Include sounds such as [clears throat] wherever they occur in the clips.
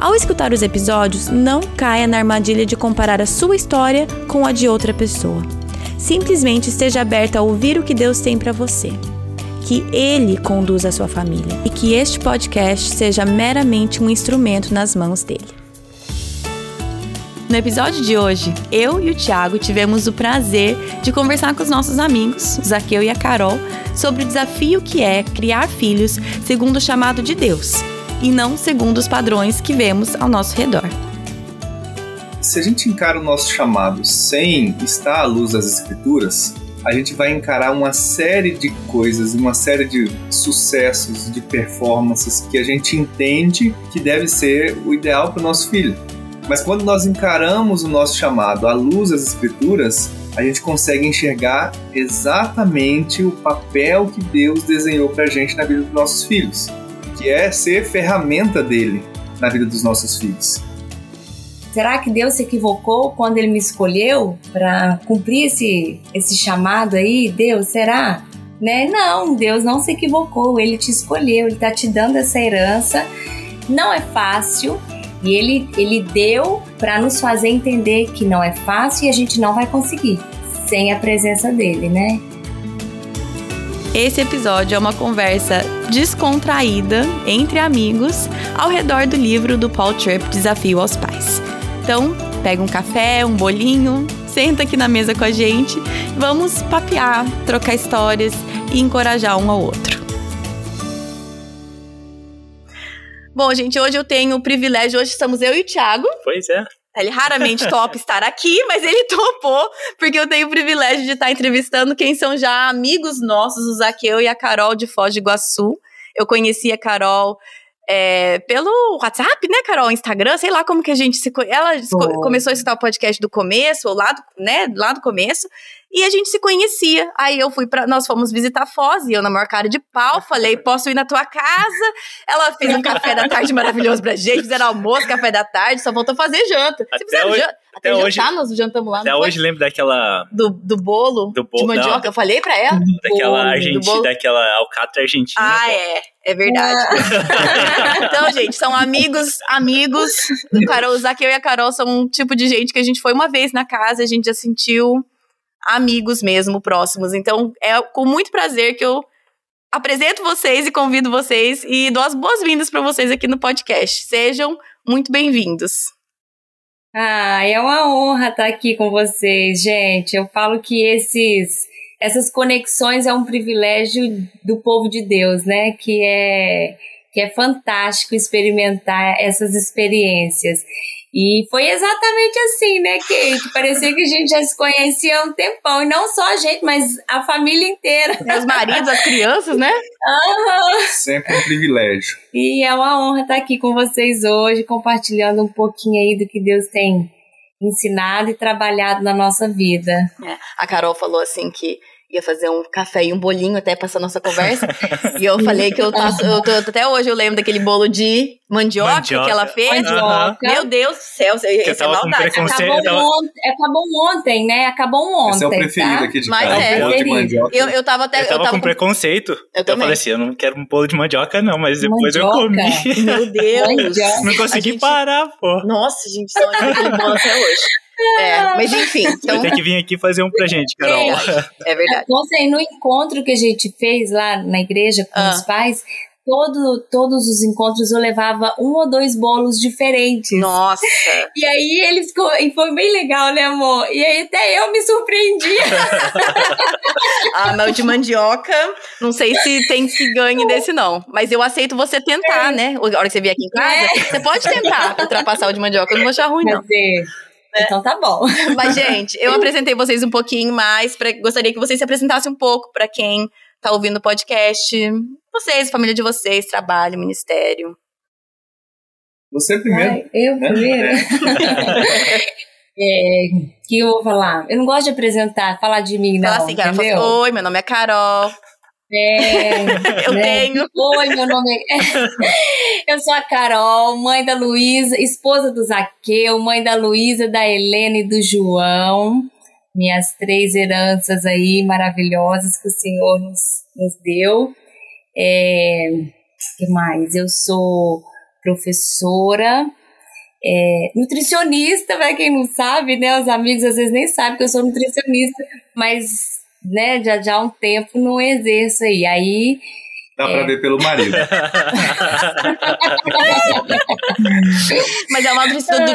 Ao escutar os episódios, não caia na armadilha de comparar a sua história com a de outra pessoa. Simplesmente esteja aberta a ouvir o que Deus tem para você. Que Ele conduza a sua família e que este podcast seja meramente um instrumento nas mãos dele. No episódio de hoje, eu e o Thiago tivemos o prazer de conversar com os nossos amigos, Zaqueu e a Carol, sobre o desafio que é criar filhos segundo o chamado de Deus e não segundo os padrões que vemos ao nosso redor. Se a gente encara o nosso chamado sem estar à luz das Escrituras, a gente vai encarar uma série de coisas, uma série de sucessos, de performances que a gente entende que deve ser o ideal para o nosso filho. Mas quando nós encaramos o nosso chamado à luz das Escrituras, a gente consegue enxergar exatamente o papel que Deus desenhou para a gente na vida dos nossos filhos que é ser ferramenta dele na vida dos nossos filhos. Será que Deus se equivocou quando ele me escolheu para cumprir esse, esse chamado aí? Deus, será? Né? Não, Deus não se equivocou, ele te escolheu, ele está te dando essa herança. Não é fácil e ele, ele deu para nos fazer entender que não é fácil e a gente não vai conseguir sem a presença dele, né? Esse episódio é uma conversa descontraída entre amigos ao redor do livro do Paul Tripp Desafio aos Pais. Então, pega um café, um bolinho, senta aqui na mesa com a gente, vamos papear, trocar histórias e encorajar um ao outro. Bom, gente, hoje eu tenho o privilégio, hoje estamos eu e o Thiago. Pois é. Ele raramente topa estar aqui, mas ele topou, porque eu tenho o privilégio de estar entrevistando quem são já amigos nossos, o Zaqueu e a Carol de Foz do Iguaçu. Eu conheci a Carol é, pelo WhatsApp, né, Carol? Instagram, sei lá como que a gente se. Ela oh. começou a escutar o podcast do começo, ou lá do, né, lá do começo. E a gente se conhecia. Aí eu fui para, nós fomos visitar Foz e eu na maior cara de pau [laughs] falei: "Posso ir na tua casa?". Ela fez um café da tarde maravilhoso pra gente, fizeram almoço, café da tarde, só voltou a fazer janta. Até fizeram hoje, janta. Até, até hoje, jantar, nós jantamos lá. Até hoje lembro daquela do, do bolo, do bolo de mandioca, eu falei para ela. Daquela argentina, daquela alcatra argentina. Ah, é. É verdade. [laughs] então, gente, são amigos, amigos. O Carol, o Zaqueu e a Carol são um tipo de gente que a gente foi uma vez na casa, a gente já sentiu amigos mesmo, próximos. Então, é com muito prazer que eu apresento vocês e convido vocês e dou as boas-vindas para vocês aqui no podcast. Sejam muito bem-vindos. Ah, é uma honra estar aqui com vocês, gente. Eu falo que esses essas conexões é um privilégio do povo de Deus, né? Que é que é fantástico experimentar essas experiências. E foi exatamente assim, né, Kate? Parecia que a gente já se conhecia há um tempão. E não só a gente, mas a família inteira. Os maridos, as crianças, né? Uhum. Sempre um privilégio. E é uma honra estar aqui com vocês hoje, compartilhando um pouquinho aí do que Deus tem ensinado e trabalhado na nossa vida. É, a Carol falou assim que ia fazer um café e um bolinho até passar nossa conversa. [laughs] e eu falei que eu, tô, eu tô, até hoje eu lembro daquele bolo de mandioca, mandioca. que ela fez. Mandioca. Meu Deus do céu, isso é maldade. Acabou, tava... ontem, acabou ontem, né? Acabou ontem. Esse é o preferido tá? aqui de Mas cara. É, bolo de mandioca. Eu, eu tava até. Eu tava, eu tava com, com preconceito. Eu, eu falei assim: eu não quero um bolo de mandioca, não, mas depois mandioca. eu comi. Meu Deus. não consegui gente... parar, pô. Nossa, gente, só aquele bolo até hoje. É, mas enfim. Então... Vai ter que vir aqui fazer um pra gente, Carol. É, é verdade. Então, assim, no encontro que a gente fez lá na igreja com ah. os pais, todo, todos os encontros eu levava um ou dois bolos diferentes. Nossa! E aí eles e foi bem legal, né, amor? E aí até eu me surpreendi. [laughs] ah, mas de mandioca, não sei se tem que ganhe desse não. Mas eu aceito você tentar, é. né? A hora que você vier aqui em casa, é. você pode tentar ultrapassar o de mandioca, eu não vou achar ruim, não. Né? Então tá bom. [laughs] Mas, gente, eu apresentei vocês um pouquinho mais. Pra, gostaria que vocês se apresentassem um pouco para quem tá ouvindo o podcast. Vocês, família de vocês, trabalho, ministério. Você primeiro. Ai, eu né? primeiro? É, [laughs] que eu vou falar? Eu não gosto de apresentar, falar de mim, não. Fala assim, cara, assim, Oi, meu nome é Carol. É, [laughs] eu né? tenho. Oi, meu nome é. [laughs] Eu sou a Carol, mãe da Luísa, esposa do Zaqueu, mãe da Luísa, da Helena e do João. Minhas três heranças aí maravilhosas que o Senhor nos, nos deu. É, que mais? Eu sou professora, é, nutricionista, para quem não sabe, né? Os amigos às vezes nem sabem que eu sou nutricionista, mas né, já, já há um tempo não exerço aí. Aí. Dá é... pra ver pelo marido. [laughs] Mas é uma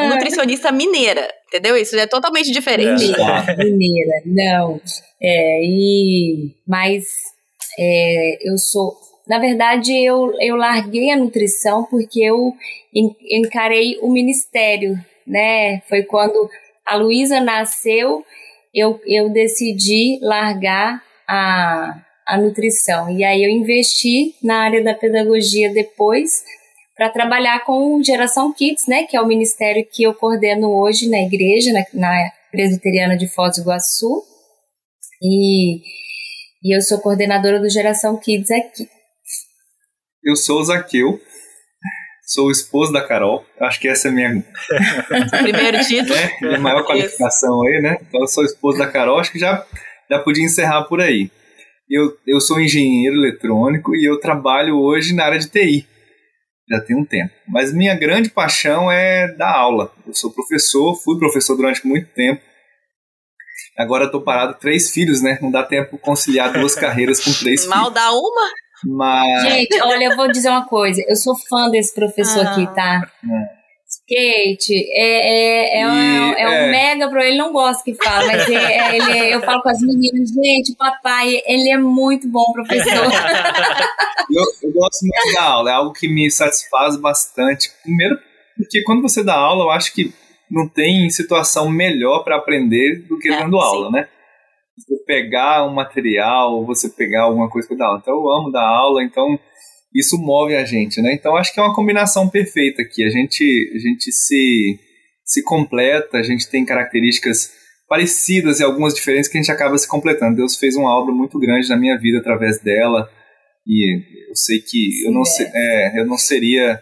nutricionista mineira, entendeu? Isso é totalmente diferente. Mineira, mineira não. É, e, mas é, eu sou. Na verdade, eu, eu larguei a nutrição porque eu encarei o ministério, né? Foi quando a Luísa nasceu eu, eu decidi largar a, a nutrição. E aí eu investi na área da pedagogia depois para trabalhar com Geração Kids, né, que é o ministério que eu coordeno hoje na igreja, na, na Presbiteriana de Foz do Iguaçu. E, e eu sou coordenadora do Geração Kids aqui. Eu sou o Zaqueu, sou o esposo da Carol. Acho que essa é a minha. [laughs] Primeiro título. [laughs] É, minha maior qualificação aí, né? Então eu sou o esposo da Carol. Acho que já, já podia encerrar por aí. Eu, eu sou engenheiro eletrônico e eu trabalho hoje na área de TI. Já tem um tempo. Mas minha grande paixão é dar aula. Eu sou professor, fui professor durante muito tempo. Agora estou parado, três filhos, né? Não dá tempo conciliar duas carreiras com três Mal filhos. Mal dá uma? Mas... Gente, olha, eu vou dizer uma coisa. Eu sou fã desse professor ah. aqui, tá? É. Skate, é, é, é, um, é, um é. mega pro ele não gosta que fala, mas é, é, ele, eu falo com as meninas, gente, o papai, ele é muito bom professor. [laughs] eu, eu gosto muito da aula, é algo que me satisfaz bastante. Primeiro, porque quando você dá aula, eu acho que não tem situação melhor para aprender do que dando aula, né? Você pegar um material, você pegar alguma coisa para dar aula. Então eu amo dar aula, então isso move a gente, né? Então acho que é uma combinação perfeita aqui. A gente, a gente se, se completa, a gente tem características parecidas e algumas diferentes que a gente acaba se completando. Deus fez uma obra muito grande na minha vida através dela e eu sei que Sim, eu, não, é. é, eu não seria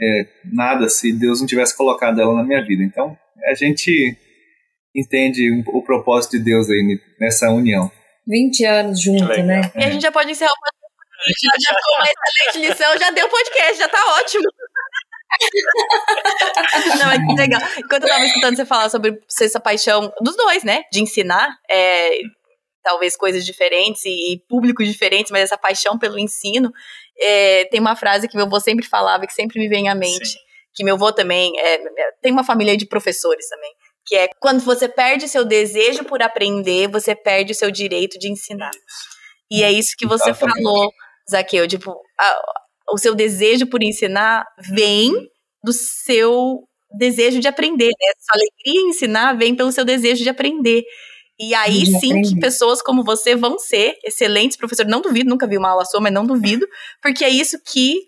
é, nada se Deus não tivesse colocado ela na minha vida. Então a gente entende o propósito de Deus aí nessa união. 20 anos junto, né? E a gente já pode encerrar o podcast. Já, já foi uma excelente lição, já deu podcast, já tá ótimo. [laughs] Não, é que legal. Enquanto eu tava escutando você falar sobre essa paixão dos dois, né? De ensinar, é, talvez coisas diferentes e, públicos diferentes, mas essa paixão pelo ensino. É, tem uma frase que meu avô sempre falava, que sempre me vem à mente. Sim. Que meu avô também é, tem uma família de professores também que é quando você perde seu desejo por aprender, você perde o seu direito de ensinar. E é isso que você Exatamente. falou, Zaqueu, tipo, a, o seu desejo por ensinar vem do seu desejo de aprender, né? Sua alegria em ensinar vem pelo seu desejo de aprender. E aí de sim aprender. que pessoas como você vão ser excelentes professores. Não duvido, nunca vi uma aula sua, mas não duvido, porque é isso que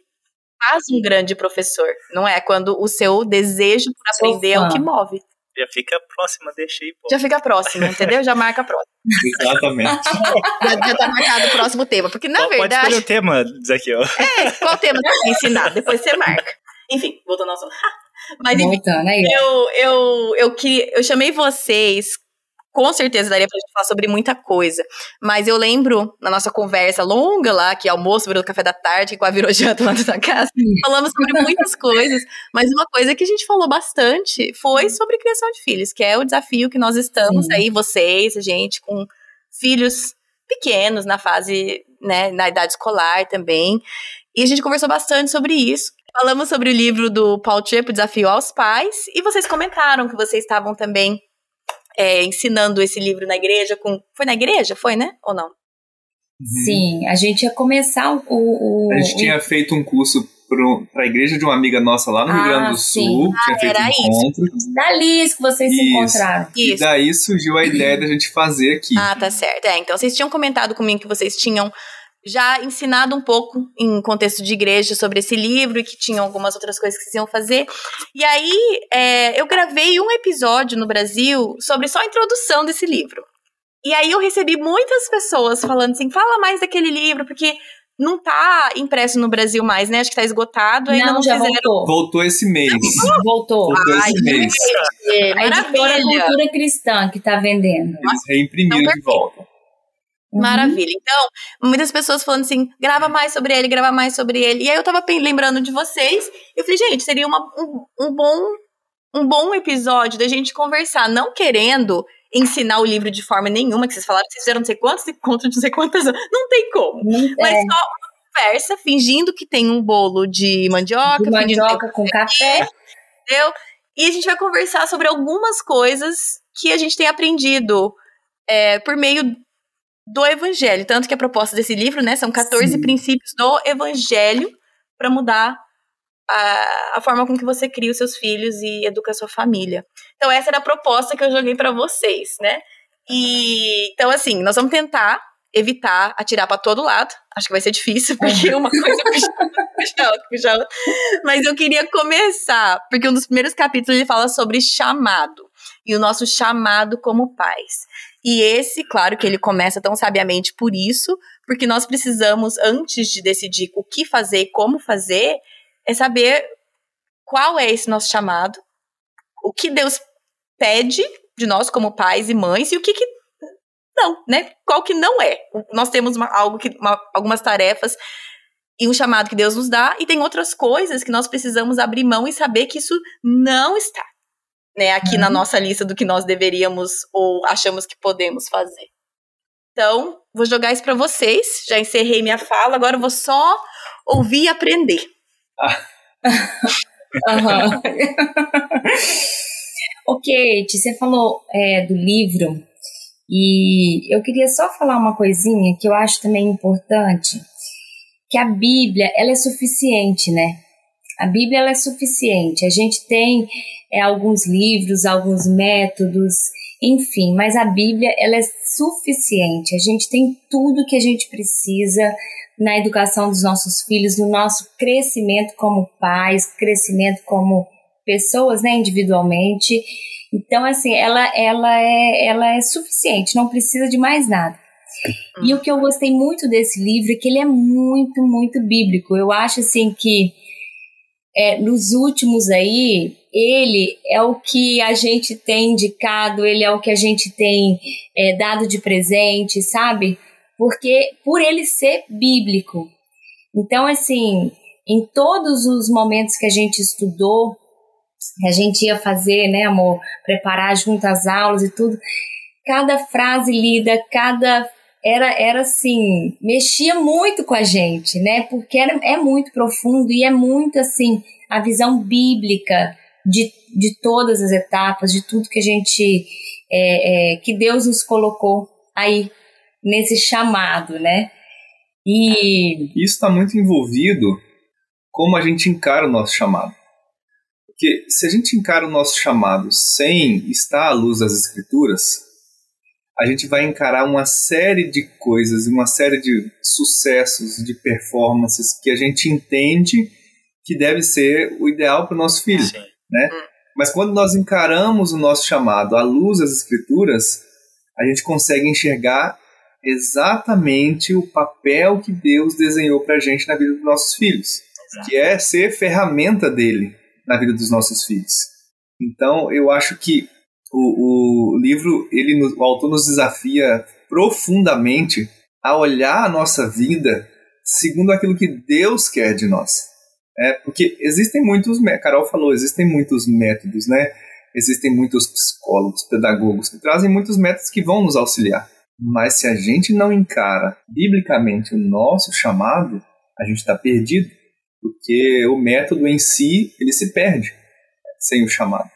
faz um grande professor, não é? Quando o seu desejo por aprender é o que move. Já fica próxima, deixa aí. Pô. Já fica próxima, entendeu? Já marca a próxima. [laughs] Exatamente. já, já tá marcado o próximo tema. Porque, na verdade. Pode escolher o tema, aqui, ó. É, qual tema você quer ensinar? Depois você marca. Enfim, voltando ao assunto. [laughs] Mas enfim, eu, eu, eu, que, eu chamei vocês com certeza daria pra gente falar sobre muita coisa. Mas eu lembro, na nossa conversa longa lá, que almoço virou café da tarde, que quase virou [laughs] janta lá na casa, falamos sobre muitas coisas. Mas uma coisa que a gente falou bastante foi sobre criação de filhos, que é o desafio que nós estamos Sim. aí, vocês, a gente, com filhos pequenos, na fase, né, na idade escolar também. E a gente conversou bastante sobre isso. Falamos sobre o livro do Paul Tripp, Desafio aos Pais, e vocês comentaram que vocês estavam também é, ensinando esse livro na igreja com. Foi na igreja? Foi, né? Ou não? Uhum. Sim, a gente ia começar o. o a gente o... tinha feito um curso para a igreja de uma amiga nossa lá no ah, Rio Grande do Sul. Ah, tinha feito um encontro. Isso. Dali que vocês isso. se encontraram. Isso. E daí surgiu a ideia da gente fazer aqui. Ah, tá certo. É, então vocês tinham comentado comigo que vocês tinham já ensinado um pouco em contexto de igreja sobre esse livro e que tinham algumas outras coisas que vocês iam fazer. E aí é, eu gravei um episódio no Brasil sobre só a introdução desse livro. E aí eu recebi muitas pessoas falando assim: fala mais daquele livro, porque não tá impresso no Brasil mais, né? Acho que tá esgotado. Ainda não, não já fizeram... voltou. Voltou esse mês. Voltou. Voltou Ai, esse mês. É, A editora maravilha. Cultura Cristã que tá vendendo. Eles reimprimiram Então, de volta. Uhum. Maravilha. Então, muitas pessoas falando assim, grava mais sobre ele, grava mais sobre ele. E aí eu tava lembrando de vocês. Eu falei, gente, seria uma- um, um bom um bom episódio da gente conversar, não querendo ensinar o livro de forma nenhuma, que vocês falaram que vocês fizeram não sei quantos encontros, não sei quantas. [laughs] Não tem como. Não- Mas é, só uma conversa, fingindo que tem um bolo de mandioca, de mandioca com café. entendeu? E a gente vai conversar sobre algumas coisas que a gente tem aprendido é, por meio do evangelho. Tanto que a proposta desse livro, né, são 14 Sim. princípios do evangelho para mudar a, a forma com que você cria os seus filhos e educa a sua família. Então essa era a proposta que eu joguei para vocês, né? E então assim, nós vamos tentar evitar atirar para todo lado. Acho que vai ser difícil, porque uma coisa [laughs] puxa outra, puxa outra. Mas eu queria começar, porque um dos primeiros capítulos ele fala sobre chamado e o nosso chamado como pais. E esse, claro que ele começa tão sabiamente por isso, porque nós precisamos, antes de decidir o que fazer e como fazer, é saber qual é esse nosso chamado, o que Deus pede de nós como pais e mães e o que, que não, né? Qual que não é. Nós temos uma- algo que, uma- algumas tarefas e um chamado que Deus nos dá, e tem outras coisas que nós precisamos abrir mão e saber que isso não está né, aqui na Uhum. nossa lista do que nós deveríamos ou achamos que podemos fazer. Então, vou jogar isso para vocês. Já encerrei minha fala, agora eu vou só ouvir e aprender. [laughs] Aham. [laughs] ok, você falou é, do livro e eu queria só falar uma coisinha que eu acho também importante, que a Bíblia ela é suficiente, né? A Bíblia ela é suficiente. A gente tem é, alguns livros, alguns métodos, enfim, mas a Bíblia ela é suficiente. A gente tem tudo que a gente precisa na educação dos nossos filhos, no nosso crescimento como pais, crescimento como pessoas, né, individualmente. Então, assim, ela, ela, é, ela é suficiente, não precisa de mais nada. E o que eu gostei muito desse livro é que ele é muito, muito bíblico. Eu acho, assim, que é, nos últimos aí, ele é o que a gente tem indicado, ele é o que a gente tem é, dado de presente, sabe? Porque por ele ser bíblico. Então, assim, em todos os momentos que a gente estudou, a gente ia fazer, né, amor, preparar junto às aulas e tudo, cada frase lida, cada era era assim, mexia muito com a gente, né? Porque era, é muito profundo e é muito assim a visão bíblica de, de todas as etapas, de tudo que a gente é, é, que Deus nos colocou aí nesse chamado, né? E Isso está muito envolvido como a gente encara o nosso chamado. Porque se a gente encara o nosso chamado sem estar à luz das escrituras, a gente vai encarar uma série de coisas, uma série de sucessos, de performances que a gente entende que deve ser o ideal para o nosso filho. Sim. Né? Mas quando nós encaramos o nosso chamado à luz das escrituras, a gente consegue enxergar exatamente o papel que Deus desenhou para a gente na vida dos nossos filhos, Exato. que é ser ferramenta dele na vida dos nossos filhos. Então, eu acho que o, o livro, ele, o autor nos desafia profundamente a olhar a nossa vida segundo aquilo que Deus quer de nós. É, porque existem muitos, mé- Carol falou, existem muitos métodos, né? Existem muitos psicólogos, pedagogos que trazem muitos métodos que vão nos auxiliar. Mas se a gente não encara biblicamente o nosso chamado, a gente está perdido, porque o método em si ele se perde sem o chamado.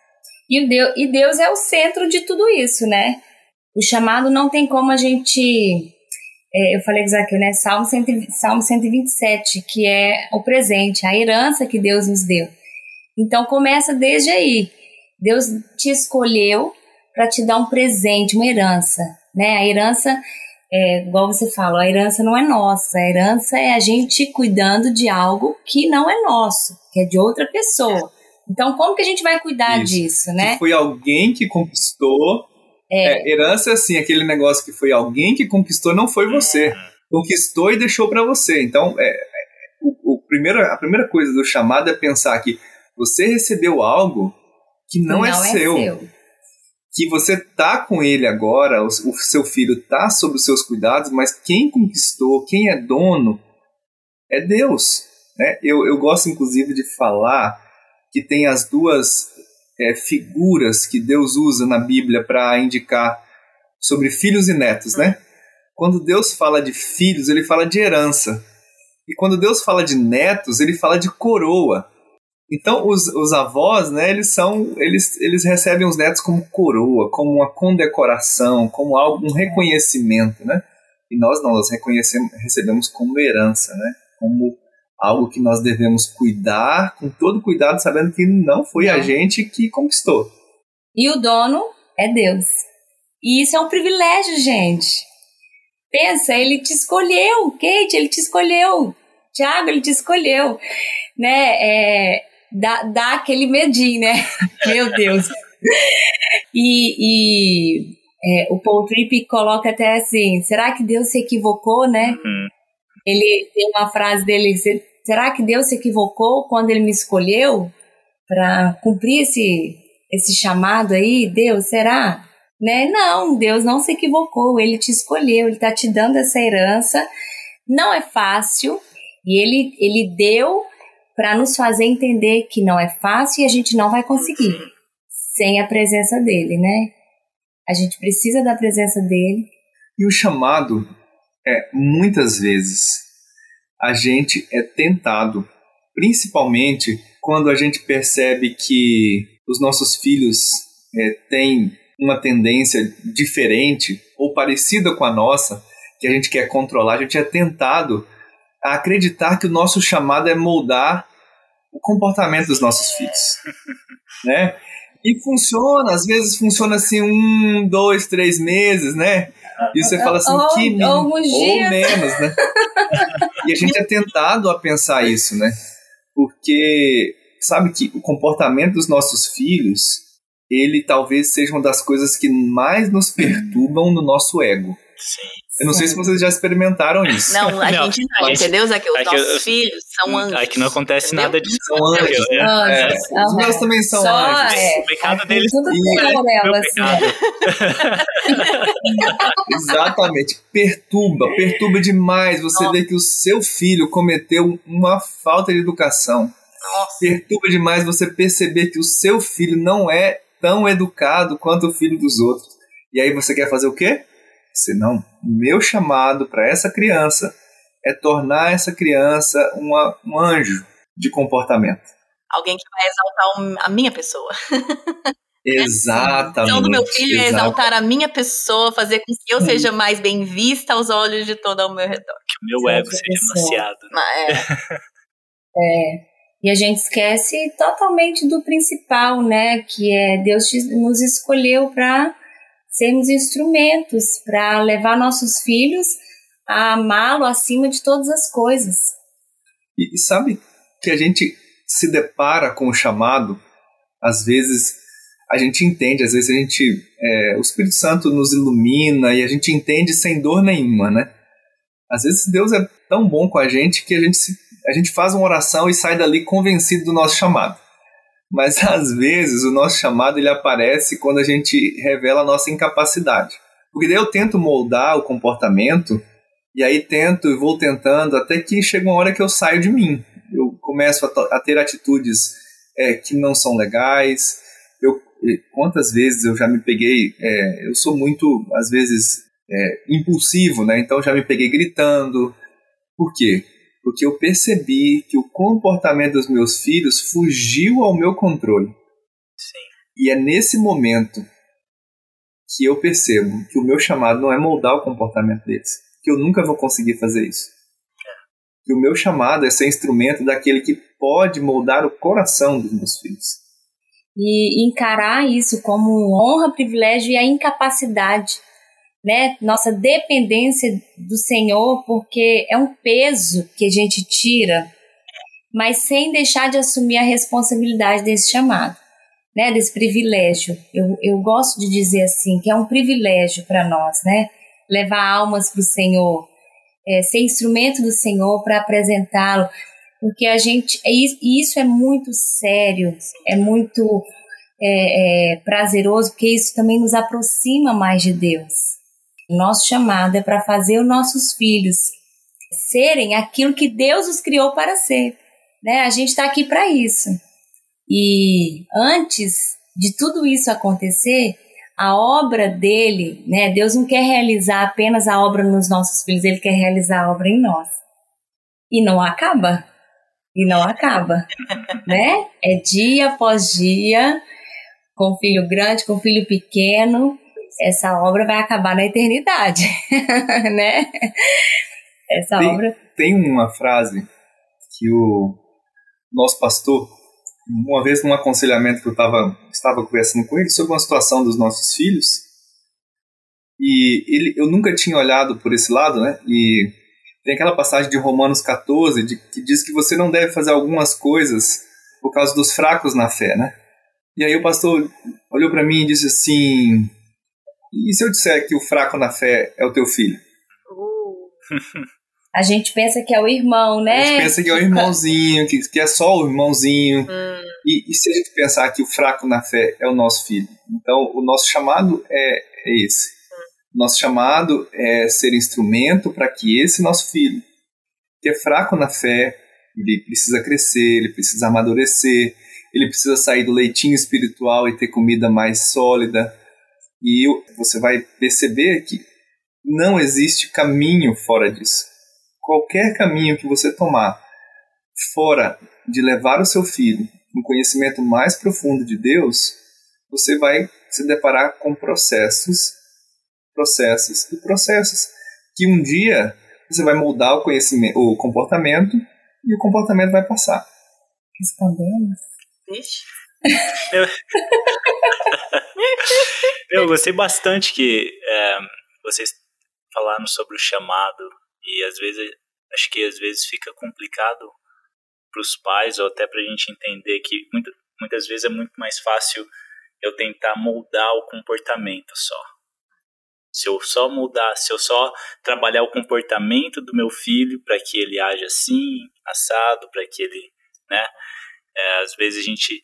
E, Deus, e Deus é o centro de tudo isso, né? O chamado não tem como a gente. É, eu falei com aqui, né? Salmo, 100, Salmo 127, que é o presente, a herança que Deus nos deu. Então começa desde aí. Deus te escolheu para te dar um presente, uma herança, né? A herança é, igual você fala, a herança não é nossa, a herança é a gente cuidando de algo que não é nosso, que é de outra pessoa. Então, como que a gente vai cuidar Isso. disso, né? Que foi alguém que conquistou. É. é. herança é assim, aquele negócio que foi alguém que conquistou, não foi você. Conquistou e deixou para você. Então, é, é, o, o primeiro, a primeira coisa do chamado é pensar que você recebeu algo que não, não é, é seu. seu que você tá com ele agora, o, o seu filho tá sob os seus cuidados, mas quem conquistou, quem é dono, é Deus. Né? Eu, eu gosto, inclusive, de falar que tem as duas é, figuras que Deus usa na Bíblia para indicar sobre filhos e netos, né? Quando Deus fala de filhos, ele fala de herança. E quando Deus fala de netos, ele fala de coroa. Então, os, os avós, né, eles são, eles, eles recebem os netos como coroa, como uma condecoração, como algo, um reconhecimento, né? E nós não, nós reconhecemos, recebemos como herança, né? Como algo que nós devemos cuidar com todo cuidado, sabendo que não foi não. a gente que conquistou. E o dono é Deus. E isso é um privilégio, gente. Pensa, ele te escolheu, Kate, ele te escolheu. Tiago, ele te escolheu. Né? É, dá, dá aquele medinho, né? [laughs] Meu Deus. E, e é, o Paul Tripp coloca até assim: será que Deus se equivocou, né? Uhum. Ele tem uma frase dele: será que Deus se equivocou quando ele me escolheu para cumprir esse, esse chamado aí? Deus, será? Né? Não, Deus não se equivocou, ele te escolheu, ele está te dando essa herança. Não é fácil, e ele, ele deu para nos fazer entender que não é fácil e a gente não vai conseguir sem a presença dele, né? A gente precisa da presença dele. E o chamado é muitas vezes a gente é tentado, principalmente quando a gente percebe que os nossos filhos é, têm uma tendência diferente ou parecida com a nossa, que a gente quer controlar, a gente é tentado a acreditar que o nosso chamado é moldar o comportamento dos nossos filhos, [laughs] né? E funciona, às vezes funciona assim um, dois, três meses, né? E você fala assim, ou, que ou, ou menos, né? [laughs] e a gente é tentado a pensar isso, né? Porque sabe que o comportamento dos nossos filhos, ele talvez seja uma das coisas que mais nos perturbam no nosso ego. Sim. Eu não sei se vocês já experimentaram isso. Não, a não, gente não, entendeu, Zaque? Os aqui, nossos filhos são anjos. Aqui não acontece entendeu? nada disso. São anjos. Né? anjos. É. Os meus também são Só anjos. É. O pecado deles tudo é assim. Exatamente. Perturba, perturba demais você ver que o seu filho cometeu uma falta de educação. Nossa. Perturba demais você perceber que o seu filho não é tão educado quanto o filho dos outros. E aí você quer fazer o quê? Senão meu chamado para essa criança é tornar essa criança uma, um anjo de comportamento. Alguém que vai exaltar a minha pessoa. [laughs] Exatamente. A missão do meu filho é exaltar a minha pessoa, fazer com que eu seja mais bem vista aos olhos de todo ao meu redor. Que o meu ego seja maciado. É. [laughs] é. E a gente esquece totalmente do principal, né? Que é Deus nos escolheu para sermos instrumentos para levar nossos filhos a amá-lo acima de todas as coisas. E, e, sabe que a gente se depara com o chamado, às vezes a gente entende, às vezes a gente, é, o Espírito Santo nos ilumina e a gente entende sem dor nenhuma, né? Às vezes Deus é tão bom com a gente que a gente, se, a gente faz uma oração e sai dali convencido do nosso chamado. Mas [laughs] às vezes o nosso chamado ele aparece quando a gente revela a nossa incapacidade. Porque daí eu tento moldar o comportamento e aí tento e vou tentando até que chega uma hora que eu saio de mim. Eu começo a, a ter atitudes é, que não são legais. Eu, quantas vezes eu já me peguei, é, eu sou muito, às vezes, é, impulsivo, né? Então já me peguei gritando. Por quê? Porque eu percebi que o comportamento dos meus filhos fugiu ao meu controle. Sim. E é nesse momento que eu percebo que o meu chamado não é moldar o comportamento deles, que eu nunca vou conseguir fazer isso. É. Que o meu chamado é ser instrumento daquele que pode moldar o coração dos meus filhos. E encarar isso como honra, privilégio e a incapacidade né, nossa dependência do Senhor, porque é um peso que a gente tira, mas sem deixar de assumir a responsabilidade desse chamado, né, desse privilégio. Eu, eu gosto de dizer assim, que é um privilégio para nós, né, levar almas para o Senhor, é, ser instrumento do Senhor para apresentá-lo, porque a gente, é isso é muito sério, é muito é, é, prazeroso, porque isso também nos aproxima mais de Deus. Nosso chamado é para fazer os nossos filhos serem aquilo que Deus os criou para ser. Né? A gente está aqui para isso. E antes de tudo isso acontecer, a obra dele, né? Deus não quer realizar apenas a obra nos nossos filhos, ele quer realizar a obra em nós. E não acaba. E não acaba, [laughs] né? É dia após dia, com filho grande, com filho pequeno, essa obra vai acabar na eternidade, [laughs] né? Essa tem, obra. Tem uma frase que o nosso pastor, uma vez num aconselhamento que eu tava, estava conversando com ele sobre uma situação dos nossos filhos, e ele, eu nunca tinha olhado por esse lado, né? E tem aquela passagem de Romanos 14 de, que diz que você não deve fazer algumas coisas por causa dos fracos na fé, né? E aí o pastor olhou para mim e disse assim: e se eu disser que o fraco na fé é o teu filho? [laughs] A gente pensa que é o irmão, né? A gente pensa que é o irmãozinho, que, que é só o irmãozinho. Hum. E, e, se a gente pensar que o fraco na fé é o nosso filho? Então, o nosso chamado é, é esse. Hum. Nosso chamado é ser instrumento para que esse nosso filho, que é fraco na fé, ele precisa crescer, ele precisa amadurecer, ele precisa sair do leitinho espiritual e ter comida mais sólida e você vai perceber que não existe caminho fora disso. Qualquer caminho que você tomar fora de levar o seu filho um conhecimento mais profundo de Deus, você vai se deparar com processos, processos e processos que um dia você vai moldar o conhecimento, o comportamento e o comportamento vai passar. Respondemos. Vixe. Eu... [laughs] eu gostei bastante que é, vocês falaram sobre o chamado e às vezes acho que às vezes fica complicado para os pais ou até para a gente entender que muito, muitas vezes é muito mais fácil eu tentar moldar o comportamento só. Se eu só mudar, se eu só trabalhar o comportamento do meu filho para que ele age assim, assado, para que ele, né? É, às vezes a gente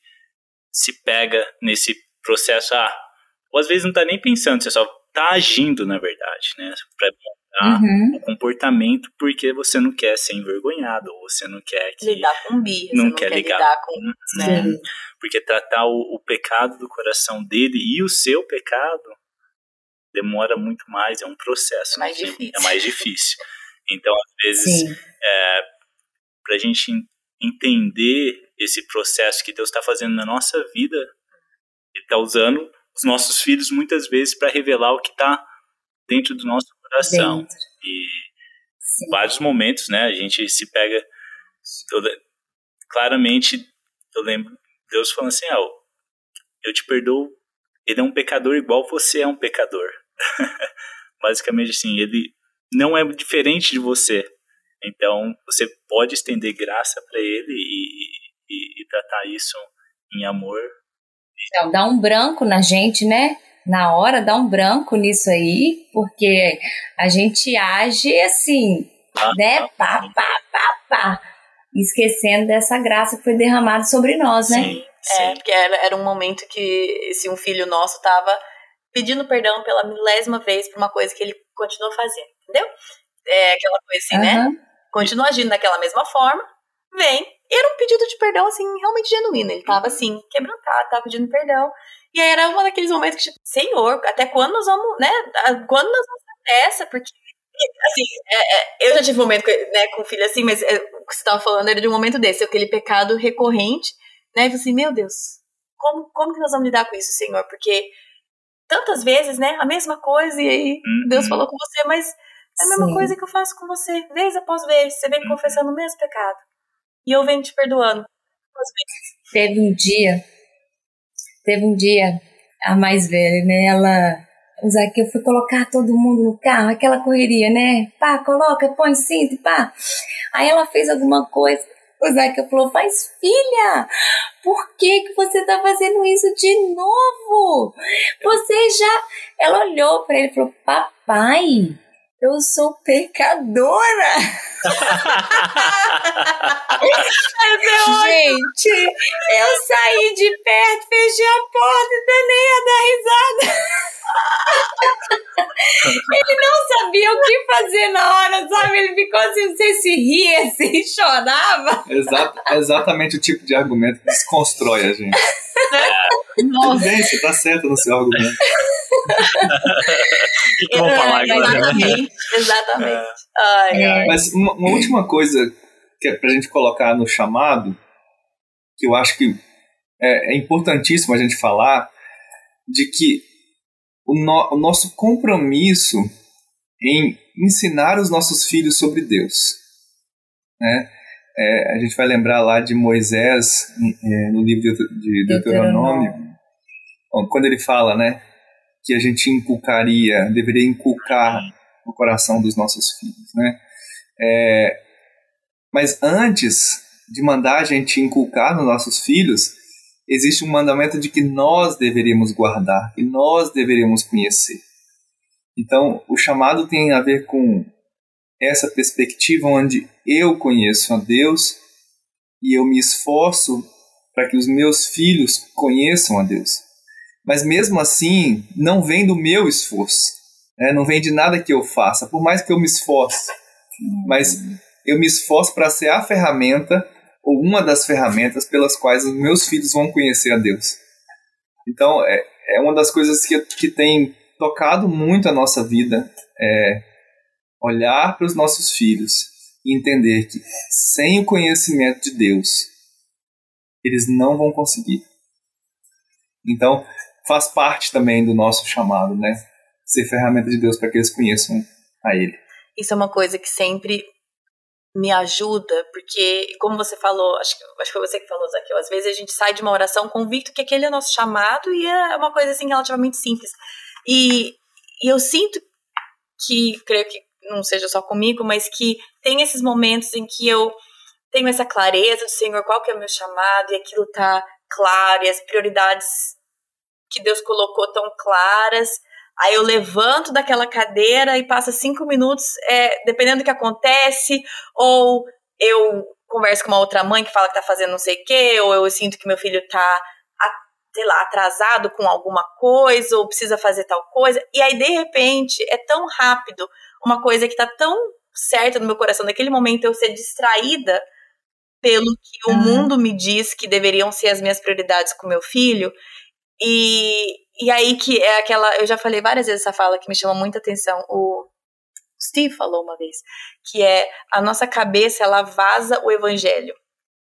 se pega nesse processo, ah, ou às vezes não tá nem pensando, você só tá agindo, na verdade, né? Pra mudar uhum. o comportamento porque você não quer ser envergonhado, ou você não quer que... Lidar com birra, não, não quer, quer ligar, lidar com... Né? Porque tratar o, o pecado do coração dele e o seu pecado demora muito mais, é um processo. É mais né? difícil. É mais difícil. Então, às vezes, é, para a gente entender esse processo que Deus está fazendo na nossa vida, Ele está usando os nossos filhos muitas vezes para revelar o que está dentro do nosso coração. Dentro. E em vários momentos, né, a gente se pega. Eu, claramente, eu lembro Deus falando assim: ah, eu te perdoo. Ele é um pecador igual você é um pecador. [laughs] Basicamente assim, ele não é diferente de você. Então, você pode estender graça para ele e, e, e, tratar isso em amor. Então, dá um branco na gente, né? Na hora, dá um branco nisso aí, porque a gente age assim, ah, né? Ah, pá, pá, pá, pá. Esquecendo dessa graça que foi derramada sobre nós, né? Sim, sim. É, porque era, era um momento que se um filho nosso estava pedindo perdão pela milésima vez por uma coisa que ele continuou fazendo, entendeu? É aquela coisa assim, uhum. né? Continua agindo daquela mesma forma, vem. Era um pedido de perdão, assim, realmente genuíno. Ele tava, assim, quebrantado, tava pedindo perdão. E aí era um daqueles momentos que, tipo, Senhor, até quando nós vamos, né? Quando nós vamos essa? Porque, assim, é, é, eu já tive um momento né, com filho assim, mas é, o que você tava falando era de um momento desse, aquele pecado recorrente, né? E assim, meu Deus, como, como que nós vamos lidar com isso, Senhor? Porque tantas vezes, né, a mesma coisa, e aí Deus uhum. falou com você, mas é a mesma Sim. coisa que eu faço com você, vez após vez. Você vem confessando o mesmo pecado. E eu venho te perdoando. Teve um dia, teve um dia, a mais velha, né? Ela, o Zaqueu foi colocar todo mundo no carro, aquela correria, né? Pá, coloca, põe cinto, pá. Aí ela fez alguma coisa. O Zaqueu falou, faz filha, por que, que você tá fazendo isso de novo? Você já... Ela olhou para ele e falou, papai, eu sou pecadora. Gente, eu saí de perto, fechei a porta e danei a dar risada. Ele não sabia o que fazer na hora, sabe? Ele ficou assim, você se ria, [laughs] assim, chorava. Exato, exatamente o tipo de argumento que desconstrói a gente. Tudo bem, você tá certo no seu argumento. O [laughs] que, que vão falar agora? né? Exatamente, exatamente. Ai, ai. Mas uma, uma última coisa que é pra gente colocar no chamado, que eu acho que é, é importantíssimo a gente falar, de que o, no, o nosso compromisso em ensinar os nossos filhos sobre Deus. Né? É, a gente vai lembrar lá de Moisés, é, no livro de, de Deuteronômio, quando ele fala né, que a gente inculcaria, deveria inculcar no coração dos nossos filhos. Né? É, mas antes de mandar a gente inculcar nos nossos filhos, existe um mandamento de que nós deveríamos guardar, que nós deveríamos conhecer. Então, o chamado tem a ver com essa perspectiva onde eu conheço a Deus e eu me esforço para que os meus filhos conheçam a Deus. Mas mesmo assim, não vem do meu esforço, né? não vem de nada que eu faça, por mais que eu me esforce. Mas eu me esforço para ser a ferramenta ou uma das ferramentas pelas quais os meus filhos vão conhecer a Deus. Então, é, é uma das coisas que, que tem tocado muito a nossa vida, é olhar para os nossos filhos e entender que sem o conhecimento de Deus, eles não vão conseguir. Então, faz parte também do nosso chamado, né? Ser ferramenta de Deus para que eles conheçam a Ele. Isso é uma coisa que sempre me ajuda, porque, como você falou, acho que, acho que foi você que falou, Zaqueu, às vezes a gente sai de uma oração convicto que aquele é nosso chamado e é uma coisa assim relativamente simples. E, e eu sinto que, creio que não seja só comigo, mas que tem esses momentos em que eu tenho essa clareza do Senhor, qual que é o meu chamado, e aquilo tá claro, e as prioridades que Deus colocou tão claras, Aí eu levanto daquela cadeira e passa cinco minutos, é, dependendo do que acontece, ou eu converso com uma outra mãe que fala que tá fazendo não sei o quê, ou eu sinto que meu filho tá, sei lá, atrasado com alguma coisa, ou precisa fazer tal coisa. E aí, de repente, é tão rápido, uma coisa que tá tão certa no meu coração, naquele momento eu ser distraída pelo que o mundo me diz que deveriam ser as minhas prioridades com meu filho. E, e aí que é aquela. Eu já falei várias vezes essa fala que me chama muita atenção. O Steve falou uma vez, que é a nossa cabeça ela vaza o evangelho.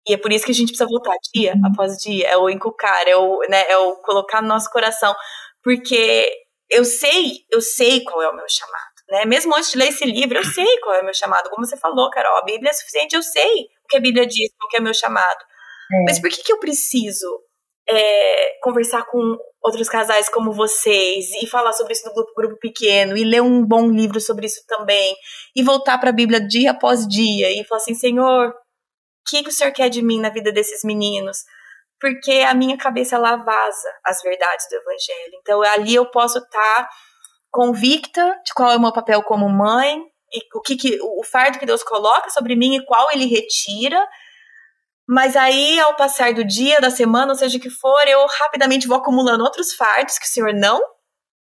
E é por isso que a gente precisa voltar dia uhum. após dia, é o inculcar, é o, né, é o colocar no nosso coração, porque eu sei, eu sei qual é o meu chamado, né? Mesmo antes de ler esse livro, eu sei qual é o meu chamado. Como você falou, Carol, a Bíblia é suficiente, eu sei o que a Bíblia diz, qual que é o meu chamado. É. Mas por que, que eu preciso é, conversar com outros casais como vocês e falar sobre isso no grupo, grupo pequeno e ler um bom livro sobre isso também e voltar para a Bíblia dia após dia e falar assim, Senhor, o que, que o Senhor quer de mim na vida desses meninos? Porque a minha cabeça ela vaza as verdades do Evangelho. Então ali eu posso estar tá convicta de qual é o meu papel como mãe e o que, que o fardo que Deus coloca sobre mim e qual ele retira mas aí, ao passar do dia, da semana, ou seja o que for, eu rapidamente vou acumulando outros fardos que o senhor não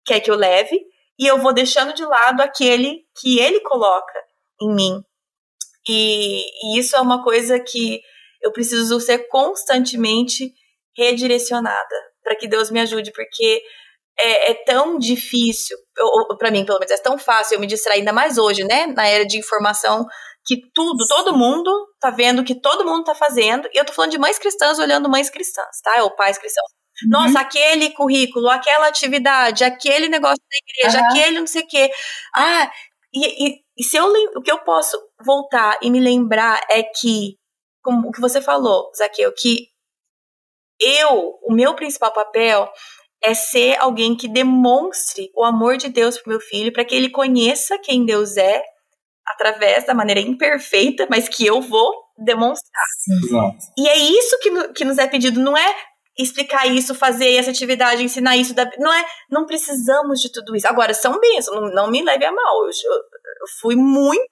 quer que eu leve, e eu vou deixando de lado aquele que ele coloca em mim. E, e isso é uma coisa que eu preciso ser constantemente redirecionada para que Deus me ajude, porque é, é tão difícil, para mim pelo menos, é tão fácil eu me distrair, ainda mais hoje, né, na era de informação que tudo, todo mundo tá vendo que todo mundo tá fazendo. E eu tô falando de mães cristãs olhando mães cristãs, tá? Ou pais cristãos. Uhum. Nossa, aquele currículo, aquela atividade, aquele negócio da igreja, uhum. aquele não sei o quê. Ah, e, e, e, se eu o que eu posso voltar e me lembrar é que, como o que você falou, Zaqueu, que eu, o meu principal papel é ser alguém que demonstre o amor de Deus pro meu filho, para que ele conheça quem Deus é através da maneira imperfeita, mas que eu vou demonstrar. Exato. E é isso que, que nos é pedido, não é explicar isso, fazer essa atividade, ensinar isso, não é, não precisamos de tudo isso. Agora, são bênçãos, não, não me leve a mal, eu, eu fui muito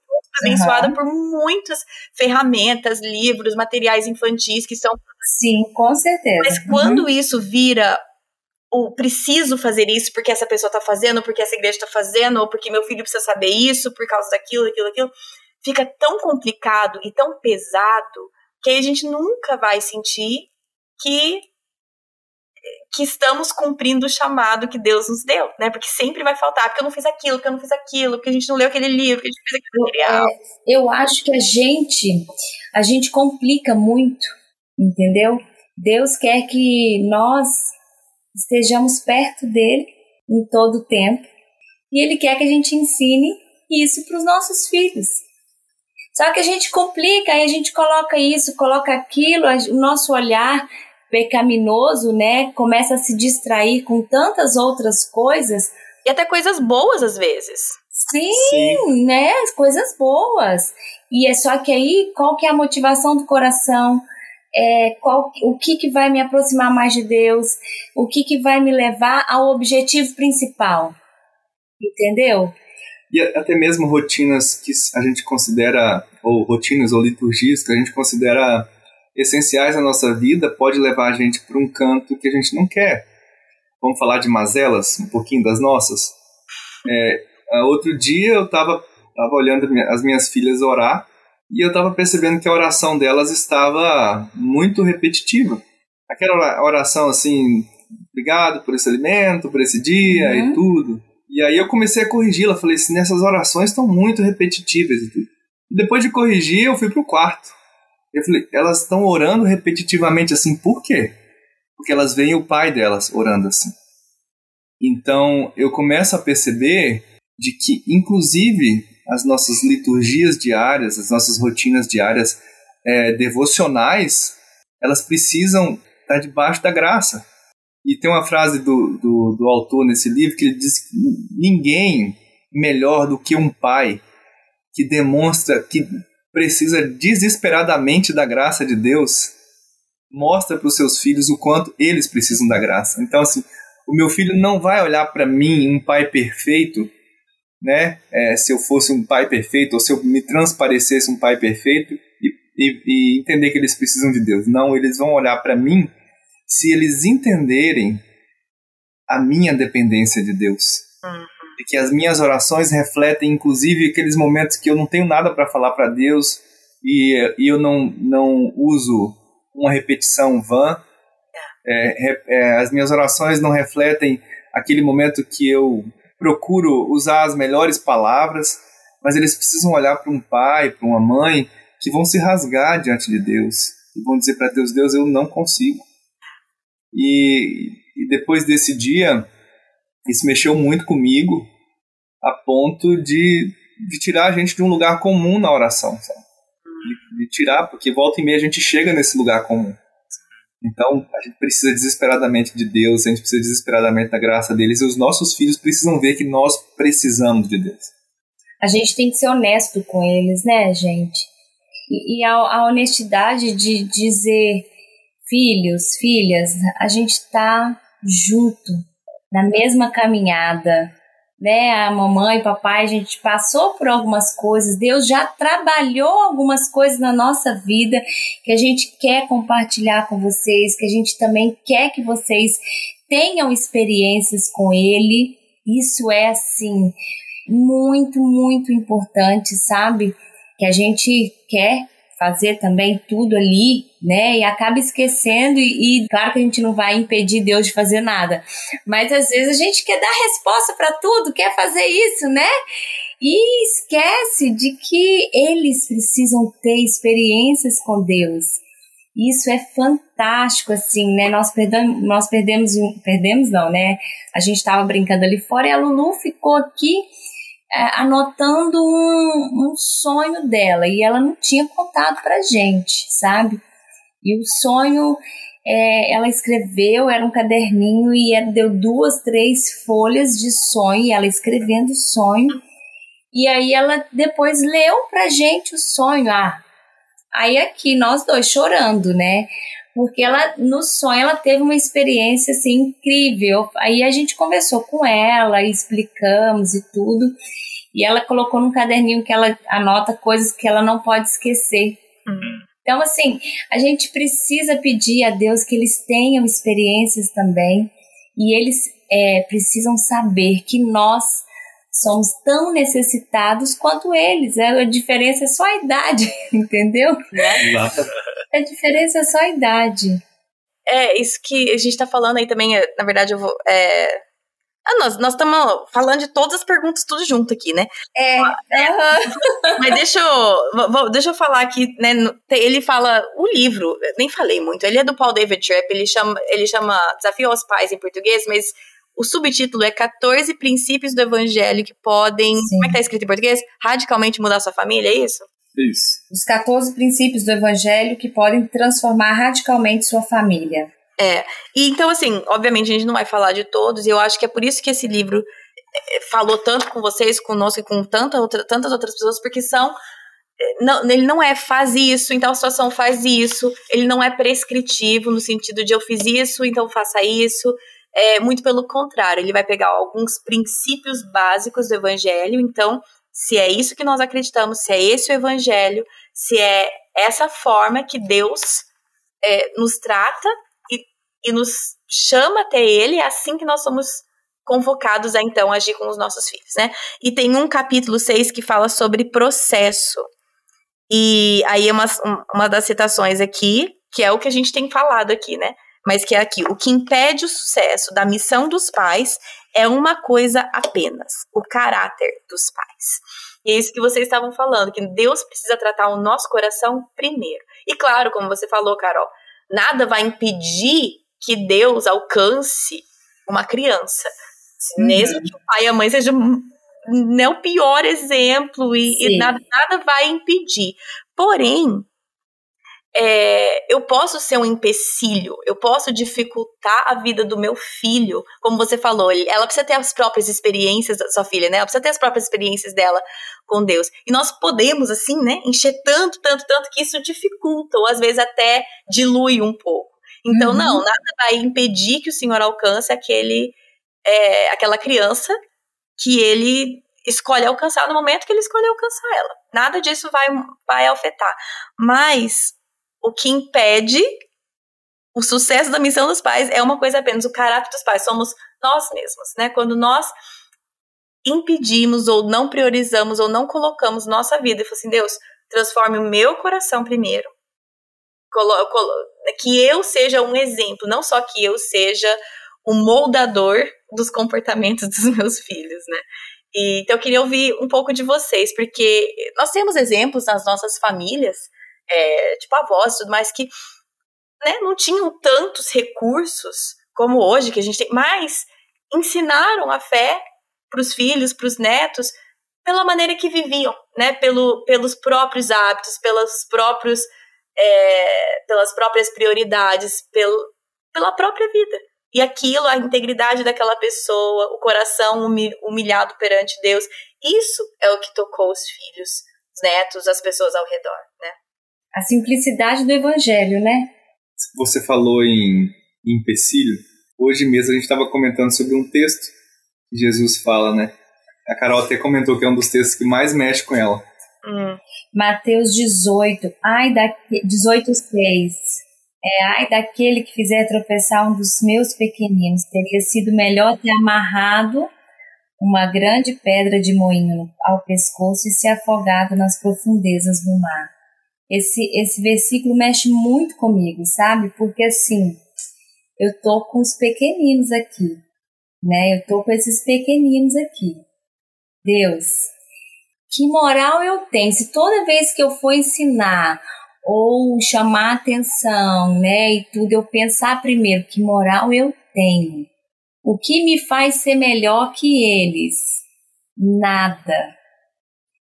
abençoada uhum. por muitas ferramentas, livros, materiais infantis que são. Sim, com certeza. Mas quando uhum. isso vira o preciso fazer isso porque essa pessoa está fazendo, porque essa igreja está fazendo, ou porque meu filho precisa saber isso por causa daquilo, daquilo, daquilo, fica tão complicado e tão pesado que a gente nunca vai sentir que que estamos cumprindo o chamado que Deus nos deu, né? Porque sempre vai faltar, porque eu não fiz aquilo, porque eu não fiz aquilo, porque a gente não leu aquele livro, porque a gente fez aquele material. É, eu acho que a gente, a gente complica muito, entendeu? Deus quer que nós estejamos perto dele em todo o tempo e ele quer que a gente ensine isso para os nossos filhos. Só que a gente complica, aí a gente coloca isso, coloca aquilo, o nosso olhar pecaminoso, né, começa a se distrair com tantas outras coisas. E até coisas boas às vezes. Sim, Sim, né, coisas boas. E é só que aí, qual que é a motivação do coração? É, qual, o que, que vai me aproximar mais de Deus? O que, que vai me levar ao objetivo principal? Entendeu? E até mesmo rotinas que a gente considera, ou rotinas ou liturgias que a gente considera essenciais na nossa vida pode levar a gente para um canto que a gente não quer. Vamos falar de mazelas, um pouquinho das nossas. É, outro dia eu estava tava olhando as minhas filhas orar e eu estava percebendo que a oração delas estava muito repetitiva. Aquela oração assim, obrigado por esse alimento, por esse dia uhum. e tudo. E aí eu comecei a corrigi-la, falei assim, nessas orações estão muito repetitivas e tudo. Depois de corrigir, eu fui pro quarto. Eu falei, elas estão orando repetitivamente assim, por quê? Porque elas veem o pai delas orando assim. Então eu começo a perceber de que, inclusive, as nossas liturgias diárias, as nossas rotinas diárias é, devocionais, elas precisam estar debaixo da graça. E tem uma frase do, do, do autor nesse livro que ele diz que ninguém melhor do que um pai que demonstra que precisa desesperadamente da graça de Deus, mostra para os seus filhos o quanto eles precisam da graça. Então, assim, o meu filho não vai olhar para mim, um pai perfeito, né? É, se eu fosse um pai perfeito, ou se eu me transparecesse um pai perfeito, e, e, e entender que eles precisam de Deus. Não, eles vão olhar para mim se eles entenderem a minha dependência de Deus. Uhum e que as minhas orações refletem, inclusive, aqueles momentos que eu não tenho nada para falar para Deus e, e eu não, não uso uma repetição vã. É, é, as minhas orações não refletem aquele momento que eu procuro usar as melhores palavras, mas eles precisam olhar para um pai, para uma mãe, que vão se rasgar diante de Deus e vão dizer para Deus: Deus, eu não consigo. E, e depois desse dia, isso mexeu muito comigo, a ponto de, de tirar a gente de um lugar comum na oração, de, de, tirar, porque volta e meia a gente chega nesse lugar comum. Então, a gente precisa desesperadamente de Deus, a gente precisa desesperadamente da graça deles, e os nossos filhos precisam ver que nós precisamos de Deus. A gente tem que ser honesto com eles, né, gente? E, e a, a honestidade de dizer, filhos, filhas, a gente está junto na mesma caminhada, né? A mamãe papai, a gente passou por algumas coisas, Deus já trabalhou algumas coisas na nossa vida que a gente quer compartilhar com vocês, que a gente também quer que vocês tenham experiências com Ele. Isso é assim muito, muito importante, sabe? Que a gente quer fazer também tudo ali, né? E acaba esquecendo, e, e, claro que a gente não vai impedir Deus de fazer nada, mas às vezes a gente quer dar resposta para tudo, quer fazer isso, né? E esquece de que eles precisam ter experiências com Deus. Isso é fantástico, assim, né? Nós perdemos, nós perdemos, perdemos não, né? A gente estava brincando ali fora e a Lulu ficou aqui anotando um, um sonho dela e ela não tinha contado pra gente, sabe? E o sonho é, ela escreveu, era um caderninho e ela deu duas, três folhas de sonho, ela escrevendo o sonho. E aí ela depois leu pra gente o sonho. Ah, aí aqui nós dois chorando, né? Porque ela no sonho ela teve uma experiência assim incrível. Aí a gente conversou com ela, explicamos e tudo. E ela colocou num caderninho que ela anota coisas que ela não pode esquecer. Uhum. Então, assim, a gente precisa pedir a Deus que eles tenham experiências também e eles é, precisam saber que nós somos tão necessitados quanto eles. É, a diferença é só a idade, [laughs] entendeu? Né? A diferença é só a idade. É, isso que a gente está falando aí também, é, na verdade, eu vou. É, ah, nós estamos falando de todas as perguntas tudo junto aqui, né? É. Uhum. [laughs] Mas deixa eu, deixa eu falar aqui, né? Ele fala o livro, nem falei muito. Ele é do Paul David Tripp, ele chama, ele chama Desafio aos Pais em português, mas o subtítulo é 14 princípios do evangelho que podem, Sim. como é que tá escrito em português? Radicalmente mudar sua família, é isso? Isso. Os 14 princípios do evangelho que podem transformar radicalmente sua família. É. E então, assim, obviamente a gente não vai falar de todos, e eu acho que é por isso que esse livro é, falou tanto com vocês, conosco e com tanta outra, tantas outras pessoas, porque são. É, não, ele não é faz isso, então a situação faz isso. Ele não é prescritivo no sentido de eu fiz isso, então faça isso. É muito pelo contrário, ele vai pegar alguns princípios básicos do evangelho. Então, se é isso que nós acreditamos, se é esse o evangelho, se é essa forma que Deus é, nos trata e nos chama até ele, é assim que nós somos convocados a então agir com os nossos filhos, né? E tem um capítulo 6 que fala sobre processo. E aí é uma, uma das citações aqui, que é o que a gente tem falado aqui, né? Mas que é aqui, o que impede o sucesso da missão dos pais é uma coisa apenas, o caráter dos pais. E é isso que vocês estavam falando, que Deus precisa tratar o nosso coração primeiro. E claro, como você falou, Carol, nada vai impedir que Deus alcance uma criança. Uhum. Mesmo que o pai e a mãe sejam né, o pior exemplo e, e nada, nada vai impedir. Porém, é, eu posso ser um empecilho, eu posso dificultar a vida do meu filho, como você falou, ela precisa ter as próprias experiências da sua filha, né? Ela precisa ter as próprias experiências dela com Deus. E nós podemos, assim, né, encher tanto, tanto, tanto que isso dificulta, ou às vezes até dilui um pouco. Então, uhum. não, nada vai impedir que o senhor alcance aquele, é, aquela criança que ele escolhe alcançar no momento que ele escolhe alcançar ela. Nada disso vai, vai afetar. Mas o que impede o sucesso da missão dos pais é uma coisa apenas, o caráter dos pais. Somos nós mesmos, né? Quando nós impedimos ou não priorizamos ou não colocamos nossa vida e falamos assim, Deus, transforme o meu coração primeiro que eu seja um exemplo, não só que eu seja o moldador dos comportamentos [laughs] dos meus filhos, né? E, então eu queria ouvir um pouco de vocês, porque nós temos exemplos nas nossas famílias, é, tipo avós e tudo mais, que né, não tinham tantos recursos como hoje que a gente tem, mas ensinaram a fé para os filhos, para os netos, pela maneira que viviam, né? Pelo, pelos próprios hábitos, pelos próprios é, pelas próprias prioridades, pelo, pela própria vida. E aquilo, a integridade daquela pessoa, o coração humilhado perante Deus, isso é o que tocou os filhos, os netos, as pessoas ao redor, né? A simplicidade do evangelho, né? Você falou em, em empecilho. Hoje mesmo a gente estava comentando sobre um texto que Jesus fala, né? A Carol até comentou que é um dos textos que mais mexe com ela. Hum. Mateus 18, ai da, 18, 6. É, ai daquele que fizer tropeçar um dos meus pequeninos. Teria sido melhor ter amarrado uma grande pedra de moinho ao pescoço e se afogado nas profundezas do mar. Esse, esse versículo mexe muito comigo, sabe? Porque assim, eu tô com os pequeninos aqui, né? Eu tô com esses pequeninos aqui. Deus, que moral eu tenho? Se toda vez que eu for ensinar ou chamar atenção, né, e tudo, eu pensar primeiro que moral eu tenho. O que me faz ser melhor que eles? Nada.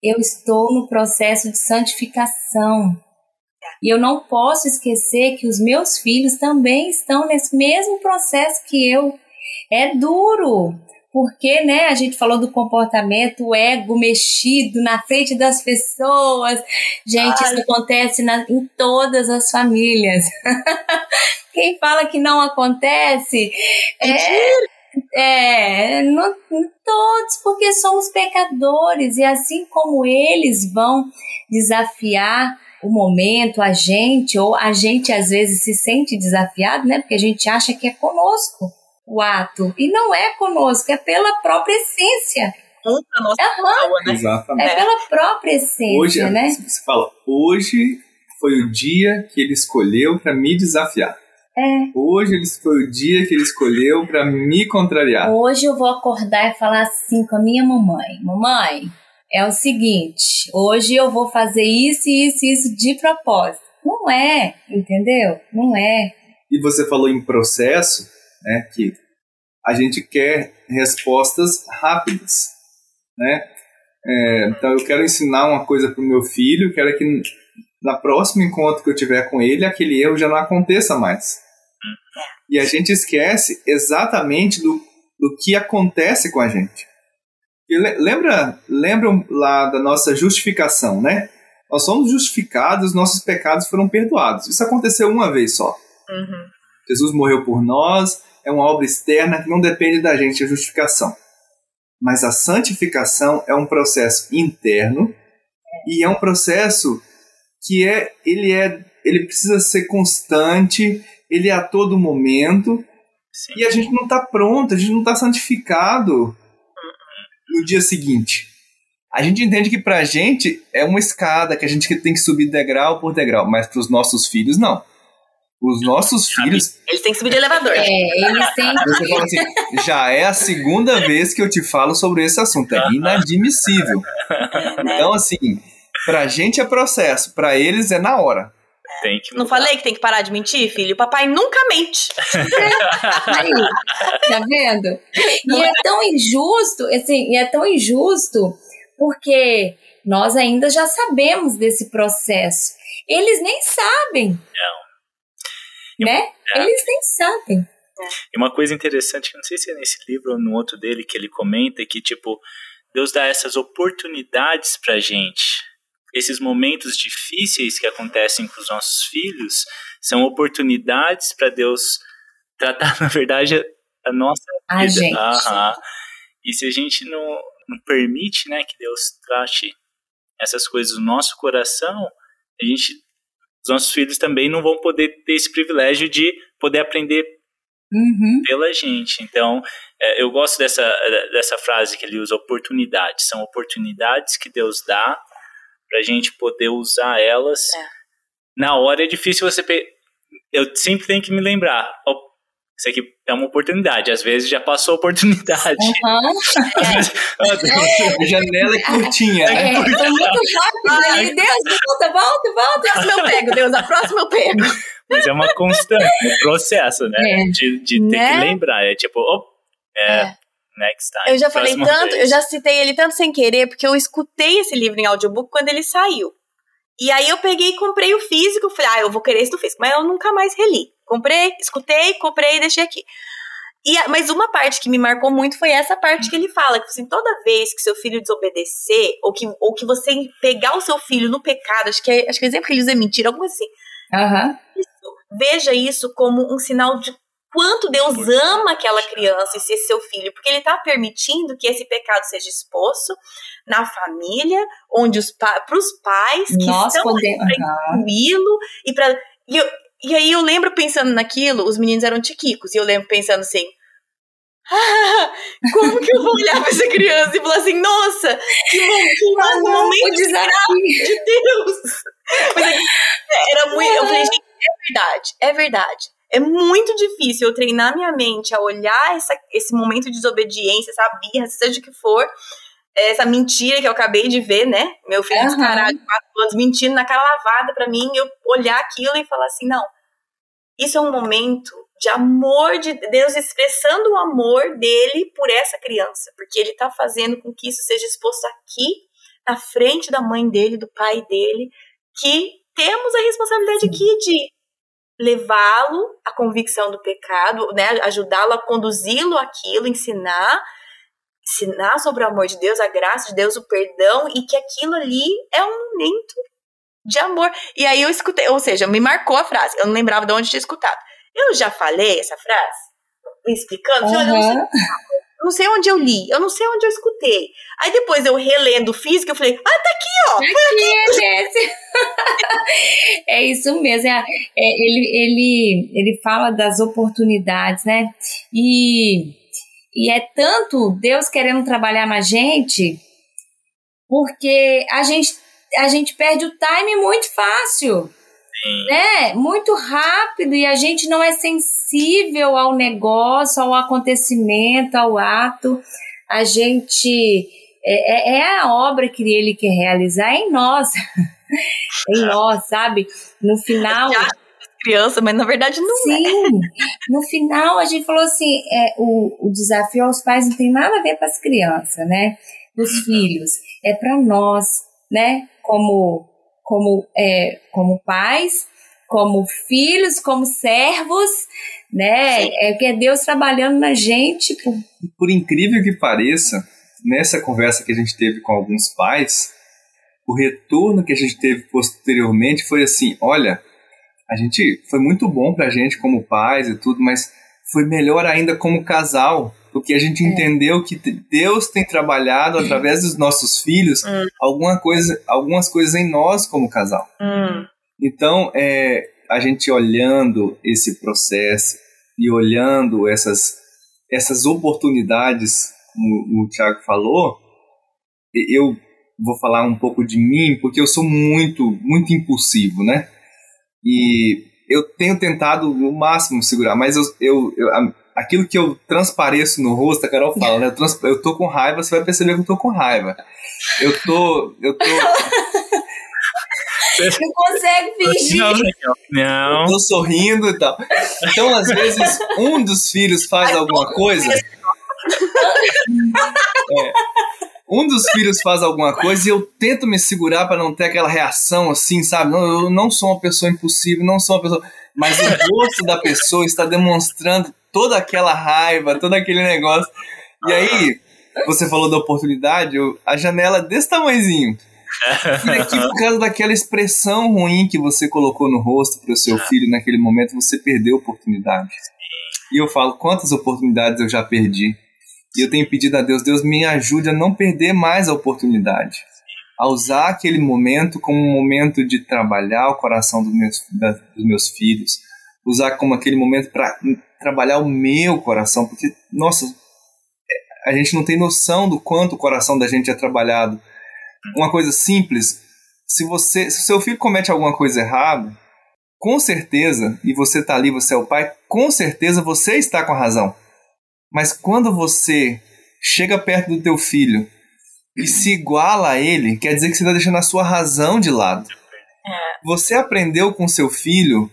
Eu estou no processo de santificação. E eu não posso esquecer que os meus filhos também estão nesse mesmo processo que eu. É duro, porque, né, a gente falou do comportamento, o ego mexido na frente das pessoas. Gente, Ai. isso acontece na, em todas as famílias. [laughs] Quem fala que não acontece é, é, não, todos, porque somos pecadores e assim como eles vão desafiar o momento, a gente, ou a gente às vezes se sente desafiado, né? Porque a gente acha que é conosco o ato. E não é conosco, é pela própria essência. Contra a nossa né? Exatamente. É pela própria essência, hoje, né? Você fala, hoje foi o dia que ele escolheu para me desafiar. É. Hoje ele foi o dia que ele escolheu para me contrariar. Hoje eu vou acordar e falar assim com a minha mamãe: Mamãe, é o seguinte, hoje eu vou fazer isso, isso e isso de propósito. Não é, entendeu? Não é. E você falou em processo, né? Que a gente quer respostas rápidas, né? É, então eu quero ensinar uma coisa para o meu filho, quero que na próximo encontro que eu tiver com ele, aquele erro já não aconteça mais. E a gente esquece exatamente do, do que acontece com a gente. E lembra, lembra lá da nossa justificação, né? Nós somos justificados, nossos pecados foram perdoados. Isso aconteceu uma vez só. Uhum. Jesus morreu por nós, é uma obra externa que não depende da gente, a justificação. Mas a santificação é um processo interno e é um processo que é ele é ele precisa ser constante, ele é a todo momento. Sim. E a gente não está pronto, a gente não está santificado no dia seguinte. A gente entende que pra gente é uma escada que a gente tem que subir degrau por degrau, mas para os nossos filhos não. Os nossos filhos. Eles têm que subir de elevador. É, eles têm [laughs] Você fala assim, já é a segunda vez que eu te falo sobre esse assunto. É inadmissível. [laughs] Então, assim, pra gente é processo, pra eles é na hora. Tem que Não falei que tem que parar de mentir, filho? O papai nunca mente. Aí, [laughs] tá vendo? E é tão injusto, assim, é tão injusto porque nós ainda já sabemos desse processo. Eles nem sabem. Não. Né? É. Eles nem sabem. E uma coisa interessante, não sei se é nesse livro ou no outro dele que ele comenta, que tipo, Deus dá essas oportunidades pra gente esses momentos difíceis que acontecem com os nossos filhos são oportunidades para Deus tratar, [laughs] na verdade, a nossa a vida. Gente. Aham. E se a gente não, não permite né, que Deus trate essas coisas no nosso coração, a gente, os nossos filhos também não vão poder ter esse privilégio de poder aprender uhum. pela gente. Então, é, eu gosto dessa, dessa frase que ele usa, oportunidades. São oportunidades que Deus dá para a gente poder usar elas. É. Na hora é difícil você. Pe... Eu sempre tenho que me lembrar. Oh, isso aqui é uma oportunidade. Às vezes já passou a oportunidade. Uhum. [laughs] a janela é curtinha. É, é muito rápido. Ai, Deus, volta, volta, volta. A próxima eu pego, Deus, a próxima eu pego. Mas é uma constante, um processo, né? É. De, de ter né? que lembrar. É tipo, oh, é, é. Next time. Eu já falei tanto, vez. eu já citei ele tanto sem querer, porque eu escutei esse livro em audiobook quando ele saiu. E aí eu peguei e comprei o físico, falei, ah, eu vou querer esse do físico, mas eu nunca mais reli. Comprei, escutei, comprei e deixei aqui. E, mas uma parte que me marcou muito foi essa parte que ele fala, que assim, toda vez que seu filho desobedecer, ou que, ou que você pegar o seu filho no pecado, acho que, é, acho que o exemplo que ele usa é mentira, alguma coisa assim. Uhum. Isso, veja isso como um sinal de quanto Deus ama aquela criança e ser seu filho, porque ele está permitindo que esse pecado seja exposto na família, onde os pa para os pais que Nós estão podemos incluí-lo e para e, e aí eu lembro pensando naquilo, os meninos eram tiquicos e eu lembro pensando assim, ah, como que eu vou olhar para essa criança e falar assim, nossa, que, que momento de Deus. Mas era muito, eu falei, gente, é verdade, é verdade. É muito difícil eu treinar minha mente a olhar essa, esse momento de desobediência, essa birra, seja o que for, essa mentira que eu acabei de ver, né? Meu filho uhum. descarado, quatro anos, mentindo na cara lavada para mim, eu olhar aquilo e falar assim: não, isso é um momento de amor de Deus expressando o amor dele por essa criança, porque ele tá fazendo com que isso seja exposto aqui, na frente da mãe dele, do pai dele, que temos a responsabilidade aqui de levá-lo à convicção do pecado, né, ajudá-lo a conduzi-lo aquilo, ensinar, ensinar sobre o amor de Deus, a graça de Deus, o perdão e que aquilo ali é um momento de amor. E aí eu escutei, ou seja, me marcou a frase. Eu não lembrava de onde tinha escutado. Eu já falei essa frase, me explicando. Uhum. Eu não sei não sei onde eu li, eu não sei onde eu escutei. Aí depois eu relendo física, eu falei, ah, tá aqui, ó. Aqui, aqui. É, [laughs] é isso mesmo. É, é, ele, ele, ele fala das oportunidades, né? E, e é tanto Deus querendo trabalhar na gente, porque a gente, a gente perde o time muito fácil. Sim. né? Muito rápido e a gente não é sensível ao negócio, ao acontecimento, ao ato. A gente é, é, é a obra que ele quer realizar em nós, [laughs] em nós, sabe? No final criança, mas na verdade não Sim. é. Sim, no final a gente falou assim, é, o, o desafio aos pais não tem nada a ver com as crianças, né? Os filhos, é para nós, né? Como como, é, como pais, como filhos, como servos, né? Sim. É que é Deus trabalhando na gente. Por... por incrível que pareça, nessa conversa que a gente teve com alguns pais, o retorno que a gente teve posteriormente foi assim: olha, a gente foi muito bom pra gente como pais e tudo, mas foi melhor ainda como casal, porque a gente é. entendeu que Deus tem trabalhado através dos nossos filhos hum. alguma coisa, algumas coisas em nós como casal. Hum. Então, é, a gente olhando esse processo e olhando essas, essas oportunidades, como o Tiago falou, eu vou falar um pouco de mim, porque eu sou muito, muito impulsivo, né? E eu tenho tentado o máximo segurar, mas eu, eu, eu aquilo que eu transpareço no rosto, a Carol fala, né? Eu, trans, eu tô com raiva, você vai perceber que eu tô com raiva. Eu tô. Eu tô. Não consegue fingir. Não, não. Eu tô sorrindo e tal. Então, às vezes, um dos filhos faz alguma coisa. É, um dos filhos faz alguma coisa e eu tento me segurar para não ter aquela reação assim, sabe? Não, eu não sou uma pessoa impossível, não sou uma pessoa. Mas o rosto da pessoa está demonstrando toda aquela raiva, todo aquele negócio. E aí, você falou da oportunidade, a janela desse tamanhozinho. E aqui, por [laughs] causa daquela expressão ruim que você colocou no rosto para o seu filho naquele momento, você perdeu a oportunidade. E eu falo, quantas oportunidades eu já perdi? E eu tenho pedido a Deus, Deus me ajude a não perder mais a oportunidade. A usar aquele momento como um momento de trabalhar o coração dos meus, dos meus filhos. Usar como aquele momento para trabalhar o meu coração, porque, nossa, a gente não tem noção do quanto o coração da gente é trabalhado. Uma coisa simples, se você, se o seu filho comete alguma coisa errada, com certeza, e você está ali, você é o pai, com certeza você está com a razão. Mas quando você chega perto do teu filho e se iguala a ele, quer dizer que você está deixando a sua razão de lado. É. Você aprendeu com seu filho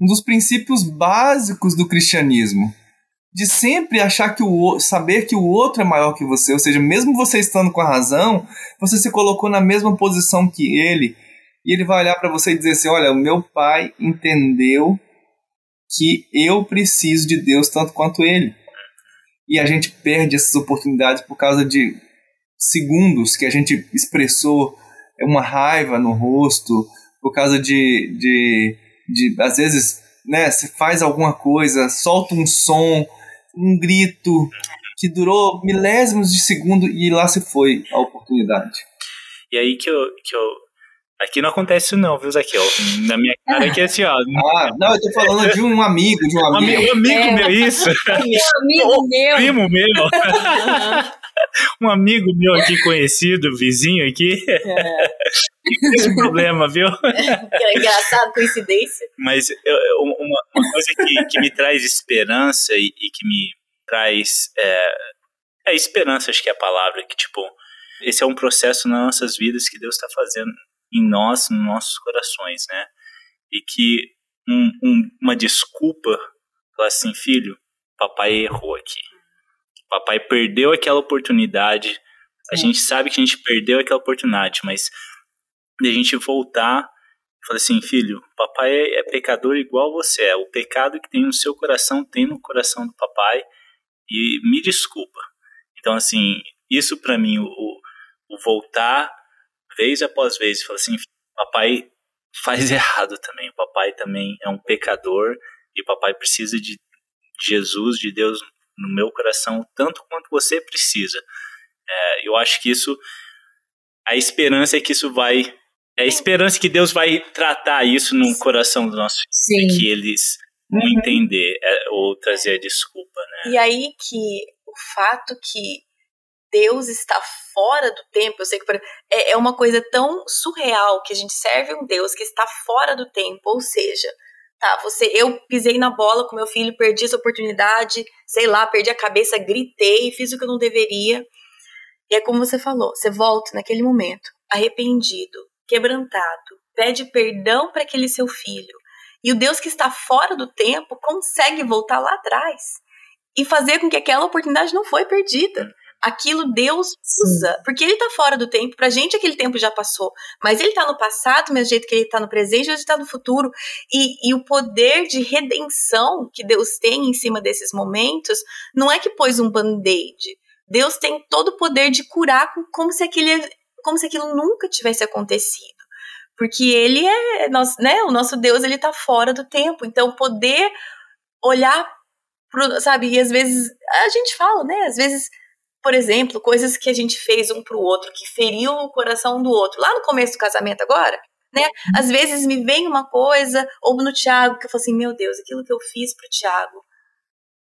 um dos princípios básicos do cristianismo, de sempre achar que o saber que o outro é maior que você, ou seja, mesmo você estando com a razão, você se colocou na mesma posição que ele, e ele vai olhar para você e dizer assim: "Olha, o meu pai entendeu que eu preciso de Deus tanto quanto ele". E a gente perde essas oportunidades por causa de segundos que a gente expressou uma raiva no rosto, por causa de, de de às vezes, né, você faz alguma coisa, solta um som, um grito que durou milésimos de segundo e lá se foi a oportunidade. E aí que eu, que eu Aqui não acontece isso não, viu, Zaqueu? Na minha cara aqui é assim, ó. Ah, não, eu tô falando de um amigo, de um amigo. Um amigo é. meu, isso. Um amigo [laughs] meu. Primo meu. [laughs] [laughs] um amigo meu aqui conhecido, vizinho aqui. É. Esse problema, viu? [laughs] É engraçado, coincidência. Mas eu, uma, uma, coisa que, que me traz esperança e, e que me traz. É, é, esperança, acho que é a palavra, que tipo. Esse é um processo nas nossas vidas que Deus está fazendo em nós, nos nossos corações, né? E que um, um, uma desculpa, falar assim, filho, papai errou aqui. Papai perdeu aquela oportunidade. A gente sabe que a gente perdeu aquela oportunidade, mas de a gente voltar falei assim, filho, papai é, é pecador igual você é. O pecado que tem no seu coração tem no coração do papai e me desculpa. Então, assim, isso para mim, o, o, voltar vez após vez, falar assim, papai faz [laughs] errado também. O papai também é um pecador e o papai precisa de Jesus, de Deus no meu coração, tanto quanto você precisa. É, eu acho que isso, a esperança é que isso vai, é a esperança que Deus vai tratar isso no coração dos nossos filhos, que eles vão uhum. entender é, ou trazer a desculpa, né? E aí que o fato que Deus está fora do tempo, eu sei que é, é uma coisa tão surreal que a gente serve um Deus que está fora do tempo, ou seja, tá, você, eu pisei na bola com meu filho, perdi essa oportunidade, sei lá, perdi a cabeça, gritei, fiz o que eu não deveria. E é como você falou, você volta naquele momento, arrependido, quebrantado, pede perdão para aquele seu filho. E o Deus que está fora do tempo consegue voltar lá atrás e fazer com que aquela oportunidade não foi perdida aquilo Deus usa, porque ele tá fora do tempo, pra gente aquele tempo já passou, mas ele tá no passado, do mesmo jeito que ele tá no presente, ele tá no futuro, e, e o poder de redenção que Deus tem em cima desses momentos, não é que pôs um band-aid, Deus tem todo o poder de curar como se, aquele, como se aquilo nunca tivesse acontecido. Porque ele é, nós, né, o nosso Deus, ele tá fora do tempo. Então, poder olhar pro, sabe, e às vezes a gente fala, né, às vezes por exemplo, coisas que a gente fez um pro outro, que feriu o coração do outro, lá no começo do casamento agora, né? Uhum. Às vezes me vem uma coisa, ou no Tiago, que eu falo assim, meu Deus, aquilo que eu fiz pro Tiago,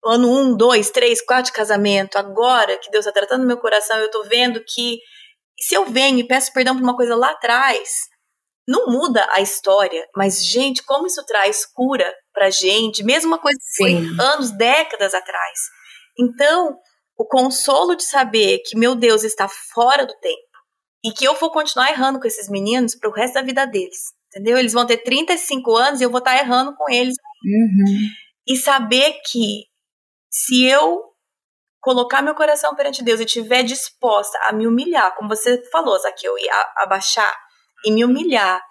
ano um, dois, três, quatro de casamento, agora que Deus está tratando meu coração, eu tô vendo que se eu venho e peço perdão por uma coisa lá atrás, não muda a história, mas, gente, como isso traz cura pra gente, mesmo uma coisa que foi anos, décadas atrás. Então, o consolo de saber que meu Deus está fora do tempo e que eu vou continuar errando com esses meninos para o resto da vida deles. Entendeu? Eles vão ter 35 anos e eu vou estar tá errando com eles. Uhum. E saber que se eu colocar meu coração perante Deus e estiver disposta a me humilhar, como você falou, Zaqueu, e abaixar e me humilhar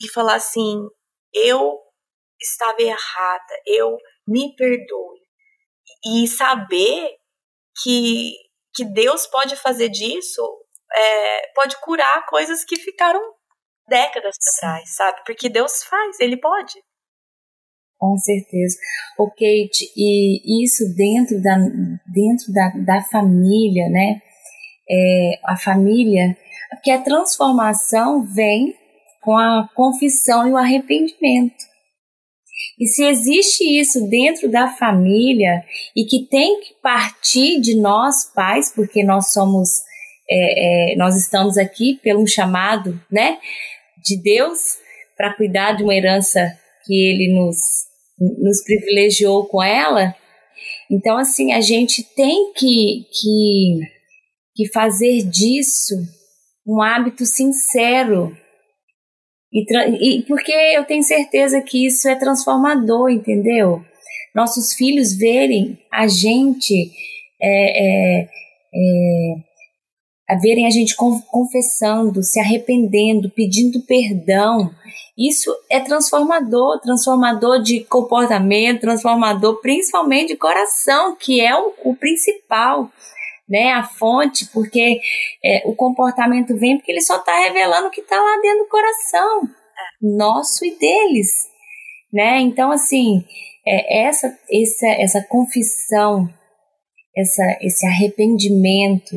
e falar assim: eu estava errada, eu me perdoe. E saber que, que Deus pode fazer disso, é, pode curar coisas que ficaram décadas para trás, sabe? Porque Deus faz, Ele pode. Com certeza. O Kate, e isso dentro da, dentro da, da família, né? É, a família, porque a transformação vem com a confissão e o arrependimento. E se existe isso dentro da família e que tem que partir de nós pais, porque nós somos, é, é, nós estamos aqui pelo chamado, né, de Deus para cuidar de uma herança que Ele nos nos privilegiou com ela. Então, assim, a gente tem que, que, que fazer disso um hábito sincero e, e, porque eu tenho certeza que isso é transformador, entendeu? Nossos filhos verem a gente, é, é, é, verem a gente confessando, se arrependendo, pedindo perdão. Isso é transformador, transformador de comportamento, transformador principalmente de coração, que é o, o principal né, a fonte, porque é, o comportamento vem porque ele só está revelando o que está lá dentro do coração nosso e deles, né? Então, assim, é, essa, essa, essa confissão, essa, esse arrependimento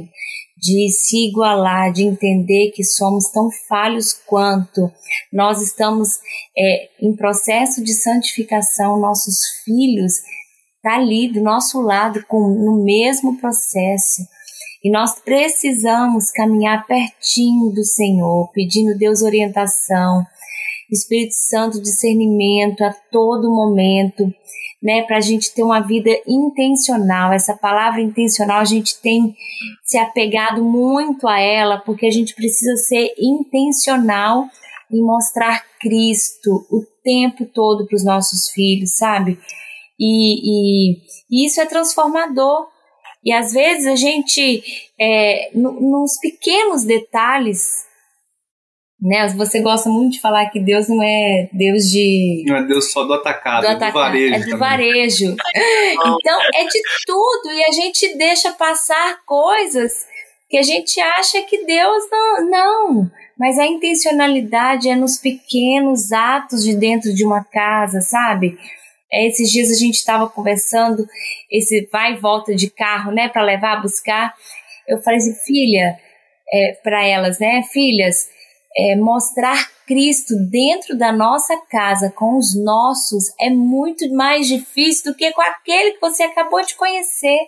de se igualar, de entender que somos tão falhos quanto nós estamos é, em processo de santificação, nossos filhos está ali do nosso lado com, no mesmo processo. E nós precisamos caminhar pertinho do Senhor, pedindo Deus orientação, Espírito Santo discernimento a todo momento, né, para a gente ter uma vida intencional. Essa palavra intencional a gente tem se apegado muito a ela, porque a gente precisa ser intencional em mostrar Cristo o tempo todo para os nossos filhos, sabe? E, e, e isso é transformador. E às vezes a gente, é, no, nos pequenos detalhes, né? Você gosta muito de falar que Deus não é Deus de. Não é Deus só do atacado, do é atacado, do varejo. É do também. varejo. então, é de tudo. E a gente deixa passar coisas que a gente acha que Deus não. Não. Mas a intencionalidade é nos pequenos atos de dentro de uma casa, sabe? É, esses dias a gente estava conversando, esse vai e volta de carro, né, para levar, buscar. Eu falei assim, filha, é, para elas, né, filhas, é, mostrar Cristo dentro da nossa casa com os nossos é muito mais difícil do que com aquele que você acabou de conhecer.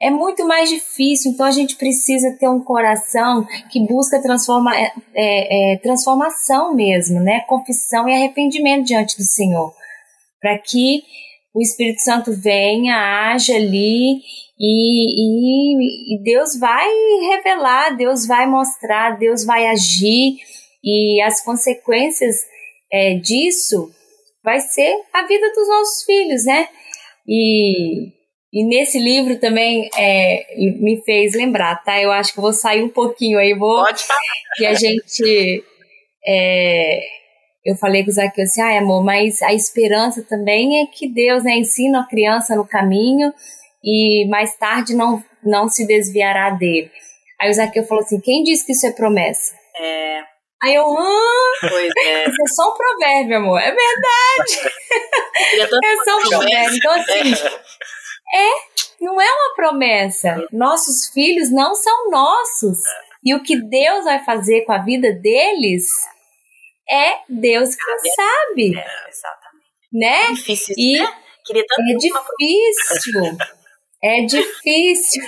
É muito mais difícil, então a gente precisa ter um coração que busca transforma, é, é, transformação mesmo, né? Confissão e arrependimento diante do Senhor, para que o Espírito Santo venha, haja ali e, e, e, Deus vai revelar, Deus vai mostrar, Deus vai agir e as consequências é, disso vai ser a vida dos nossos filhos, né? E, e nesse livro também é, me fez lembrar, tá? Eu acho que vou sair um pouquinho aí, vou. Pode falar. Que a gente. É, eu falei com o Zaqueu assim, ah, amor, mas a esperança também é que Deus né, ensina a criança no caminho e mais tarde não, não se desviará dele. Aí o Zaqueu falou assim: quem disse que isso é promessa? É. Aí eu, ah, pois é. [laughs] Isso é só um provérbio, amor. É verdade. [laughs] é só um provérbio. Então, assim, é, não é uma promessa. Nossos filhos não são nossos. E o que Deus vai fazer com a vida deles é Deus que sabe. É, exatamente. Né? É difícil, e né? Queria tanto é difícil. É difícil.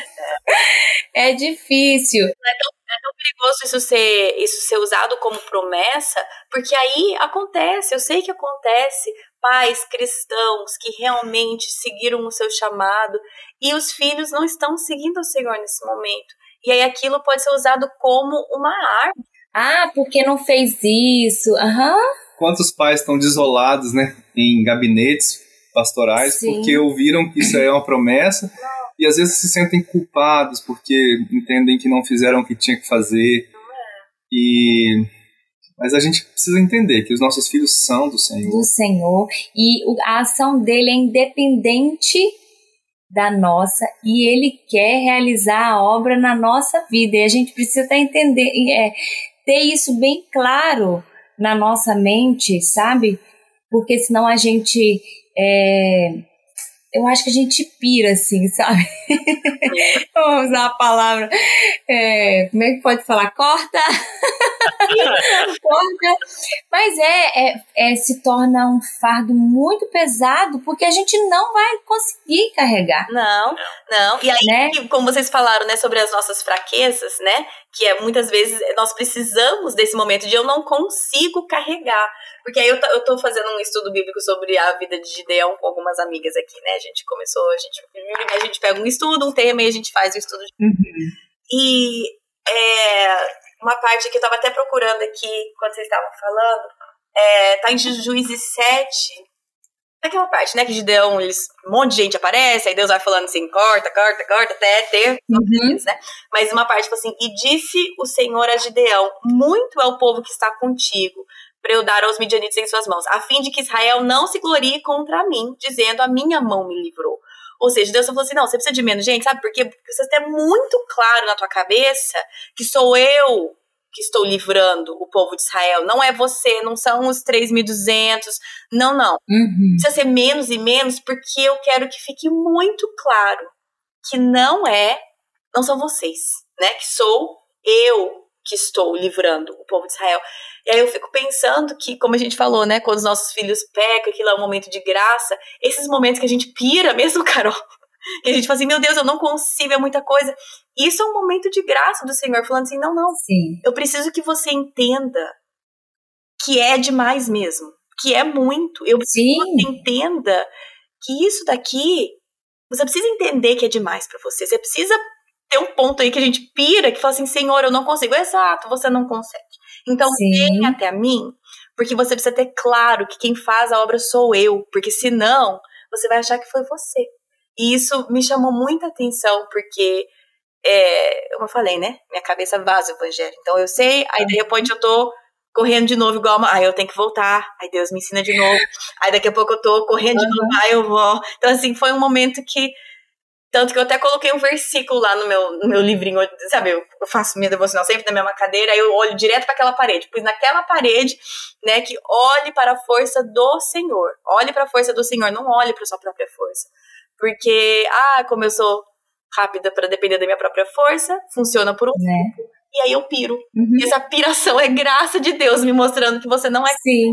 É difícil. É tão, é tão, perigoso isso ser, isso ser usado como promessa, porque aí acontece, eu sei que acontece, pais cristãos que realmente seguiram o seu chamado e os filhos não estão seguindo o Senhor nesse momento. E aí aquilo pode ser usado como uma arma. Ah, porque não fez isso? Aham. Uhum. Quantos pais estão desolados, né, em gabinetes pastorais Sim. porque ouviram que isso é uma promessa e às vezes se sentem culpados porque entendem que não fizeram o que tinha que fazer. E mas a gente precisa entender que os nossos filhos são do Senhor. Do Senhor e a ação dele é independente da nossa e ele quer realizar a obra na nossa vida e a gente precisa estar entender é, ter isso bem claro na nossa mente, sabe? Porque senão a gente é, eu acho que a gente pira, assim, sabe? [laughs] Vamos usar a palavra. É, como é que pode falar? Corta! [laughs] Corta! Mas é, é, é, se torna um fardo muito pesado, porque a gente não vai conseguir carregar. Não, não. E aí, né? como vocês falaram, né, sobre as nossas fraquezas, né? Que é muitas vezes nós precisamos desse momento de eu não consigo carregar. Porque aí eu tô, eu tô fazendo um estudo bíblico sobre a vida de Gideão com algumas amigas aqui, né? Gente começou, a gente, a gente pega um estudo, um tema e a gente faz o estudo. Uhum. E é, uma parte que eu tava até procurando aqui, quando vocês estavam falando, é, tá em Juízes 7, aquela parte, né, que Gideão, eles, um monte de gente aparece, aí Deus vai falando assim, corta, corta, corta, até ter, uhum. né? Mas uma parte, tipo assim, e disse o Senhor a Gideão, muito é o povo que está contigo, para eu dar aos midianitas em suas mãos, a fim de que Israel não se glorie contra mim, dizendo, a minha mão me livrou. Ou seja, Deus falou assim, não, você precisa de menos gente, sabe por quê? Porque você tem muito claro na tua cabeça que sou eu que estou livrando o povo de Israel. Não é você, não são os 3.200. Não, não. Uhum. Precisa ser menos e menos, porque eu quero que fique muito claro que não é, não são vocês, né? Que sou eu que estou livrando o povo de Israel. E aí eu fico pensando que, como a gente falou, né, quando os nossos filhos pecam, aquilo é um momento de graça, esses momentos que a gente pira mesmo, [laughs] Carol, que a gente fala assim, meu Deus, eu não consigo, é muita coisa. Isso é um momento de graça do Senhor, falando assim, não, não, Sim. eu preciso que você entenda que é demais mesmo, que é muito. Eu preciso Sim. que você entenda que isso daqui, você precisa entender que é demais para você. Você precisa ter um ponto aí que a gente pira, que fala assim, Senhor, eu não consigo. Exato, você não consegue. Então, vem até mim, porque você precisa ter claro que quem faz a obra sou eu, porque senão você vai achar que foi você. E isso me chamou muita atenção, porque é, como eu falei, né? Minha cabeça vaza o evangelho. Então eu sei, aí de repente eu tô correndo de novo igual uma, aí eu tenho que voltar, aí Deus me ensina de novo. Aí daqui a pouco eu tô correndo de novo, aí eu vou. Então assim, foi um momento que tanto que eu até coloquei um versículo lá no meu, no meu livrinho, sabe? Eu, faço minha devocional sempre na mesma cadeira, aí eu olho direto para aquela parede. Pois naquela parede, né, que olhe para a força do Senhor. Olhe para a força do Senhor, não olhe para sua própria força. Porque, ah, como eu sou rápida para depender da minha própria força, funciona por um né? tempo, e aí eu piro. Uhum. E essa piração é graça de Deus me mostrando que você não é. Sim.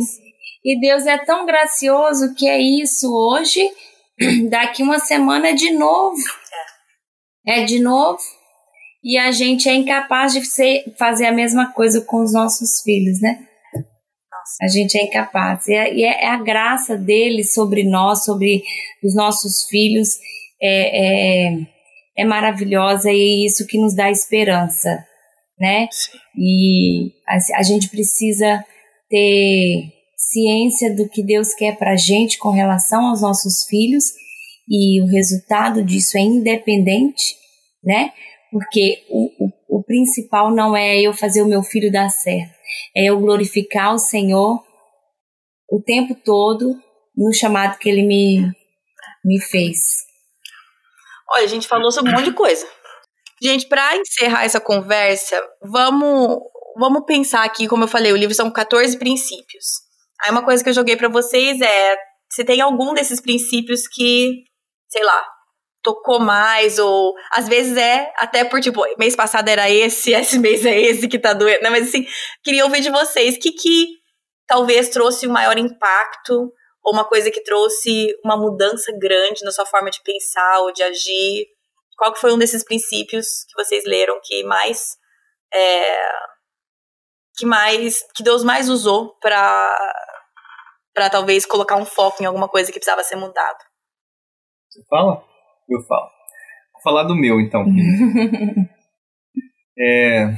E Deus é tão gracioso que é isso hoje [clears throat] daqui uma semana é de novo. É. é de novo. E a gente é incapaz de ser, fazer a mesma coisa com os nossos filhos, né? A gente é incapaz. E, é, e é, é, a graça dele sobre nós, sobre os nossos filhos, é, é, é maravilhosa e é isso que nos dá esperança, né? Sim. E a, a gente precisa ter ciência do que Deus quer para a gente com relação aos nossos filhos e o resultado disso é independente, né? Porque o, o, o principal não é eu fazer o meu filho dar certo, é eu glorificar o Senhor o tempo todo no chamado que Ele me, me fez. Olha, a gente falou sobre um monte de coisa. Gente, para encerrar essa conversa, vamos, vamos pensar aqui, como eu falei, o livro são 14 princípios. Aí uma coisa que eu joguei para vocês é se tem algum desses princípios que, sei lá, tocou mais, ou às vezes é até por tipo, mês passado era esse, [laughs] esse mês é esse que tá doendo. Não, mas assim, queria ouvir de vocês o que, que talvez trouxe um maior impacto, ou uma coisa que trouxe uma mudança grande na sua forma de pensar ou de agir. Qual que foi um desses princípios que vocês leram que mais é, que mais que Deus mais usou para para talvez colocar um foco em alguma coisa que precisava ser mudado. Você fala? Eu falo. Vou falar do meu então. [laughs] é,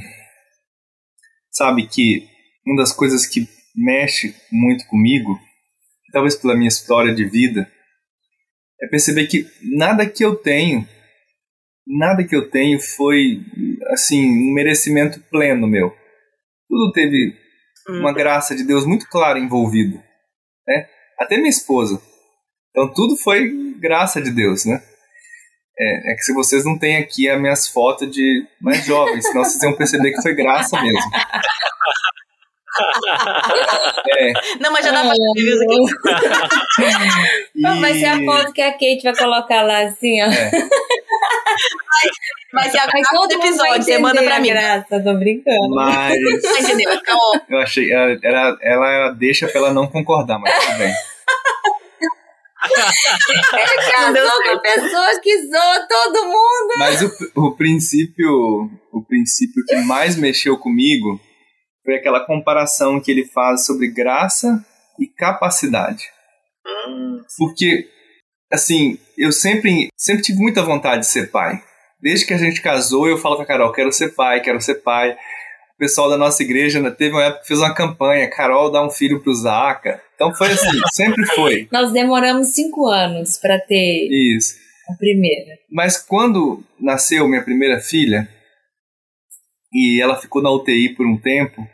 sabe que uma das coisas que mexe muito comigo, talvez pela minha história de vida, é perceber que nada que eu tenho, nada que eu tenho foi assim um merecimento pleno meu tudo teve uma hum. graça de Deus muito clara envolvido, né? Até minha esposa. Então tudo foi graça de Deus, né? É, é, que se vocês não têm aqui as minhas fotos de mais jovens, senão [laughs] vocês iam perceber que foi graça mesmo. [laughs] é. Não, mas já dá pra ver aqui. [laughs] Não, vai ser a foto que a Kate vai colocar lá assim, ó. É. Vai ser a Mas todo episódio, você manda pra mim. Graça, tô brincando. Mas. [laughs] Eu achei. Ela, ela, ela deixa pra ela não concordar, mas tudo bem. Ele casou com a pessoa que zoa todo mundo. Mas o, o princípio, o princípio que mais mexeu comigo foi aquela comparação que ele faz sobre graça e capacidade. Hum. Porque, assim, eu sempre, sempre tive muita vontade de ser pai. Desde que a gente casou, eu falo com a Carol, quero ser pai, quero ser pai. O pessoal da nossa igreja né, teve uma época que fez uma campanha, Carol dá um filho pro Zaca. Então foi assim, [laughs] sempre foi. Nós demoramos cinco anos para ter Isso. a primeira. Mas quando nasceu minha primeira filha, e ela ficou na UTI por um tempo,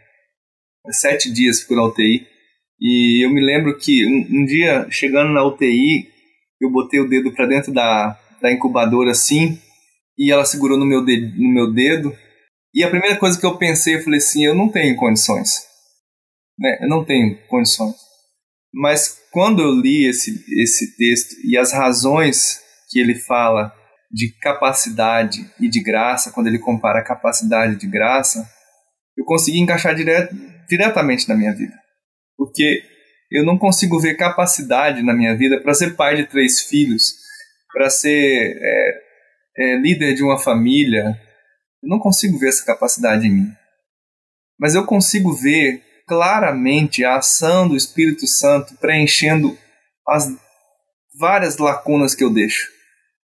sete dias ficou na UTI, e eu me lembro que um, um dia, chegando na UTI, eu botei o dedo para dentro da, da incubadora assim, e ela segurou no meu, dedo, no meu dedo. E a primeira coisa que eu pensei, eu falei assim, eu não tenho condições. Né? Eu não tenho condições. Mas quando eu li esse, esse texto e as razões que ele fala de capacidade e de graça, quando ele compara capacidade de graça, eu consegui encaixar direto, diretamente na minha vida. Porque eu não consigo ver capacidade na minha vida para ser pai de três filhos, para ser é, é, líder de uma família, eu não consigo ver essa capacidade em mim. Mas eu consigo ver claramente a ação do Espírito Santo preenchendo as várias lacunas que eu deixo.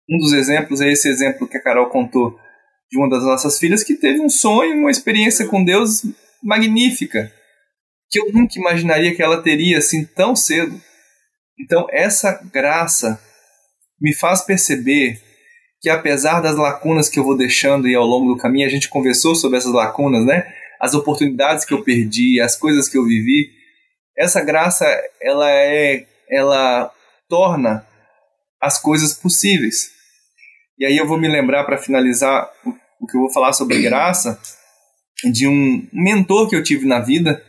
Um dos exemplos é esse exemplo que a Carol contou de uma das nossas filhas que teve um sonho, uma experiência com Deus magnífica, que eu nunca imaginaria que ela teria assim tão cedo. Então, essa graça me faz perceber que apesar das lacunas que eu vou deixando e ao longo do caminho, a gente conversou sobre essas lacunas, né? As oportunidades que eu perdi, as coisas que eu vivi. Essa graça, ela é, ela torna as coisas possíveis. E aí eu vou me lembrar para finalizar o que eu vou falar sobre graça de um mentor que eu tive na vida.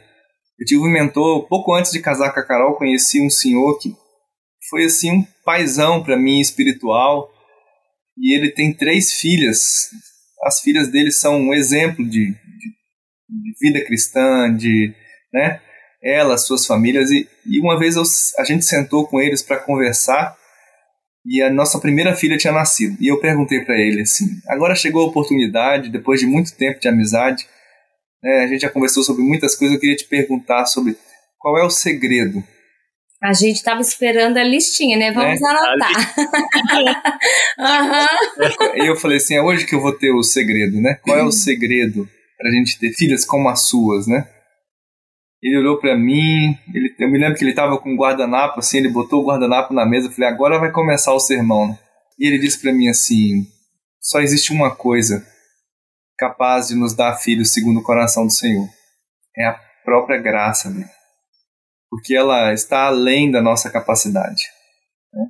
Eu tive um mentor pouco antes de casar com a Carol, conheci um senhor que foi assim um paizão para mim espiritual e ele tem três filhas. As filhas dele são um exemplo de, de, de vida cristã, de, né? Ela, suas famílias e, e uma vez eu, a gente sentou com eles para conversar e a nossa primeira filha tinha nascido. E eu perguntei para ele assim: agora chegou a oportunidade, depois de muito tempo de amizade, né, a gente já conversou sobre muitas coisas. Eu queria te perguntar sobre qual é o segredo a gente estava esperando a listinha, né? Vamos é, anotar. [laughs] uhum. E eu falei assim: é hoje que eu vou ter o segredo, né? Qual é o segredo para a gente ter filhas como as suas, né? Ele olhou para mim, ele, eu me lembro que ele estava com um guardanapo, assim, ele botou o guardanapo na mesa, eu falei, agora vai começar o sermão, né? E ele disse para mim assim, só existe uma coisa capaz de nos dar filhos segundo o coração do Senhor, é a própria graça, né? Porque ela está além da nossa capacidade. Né?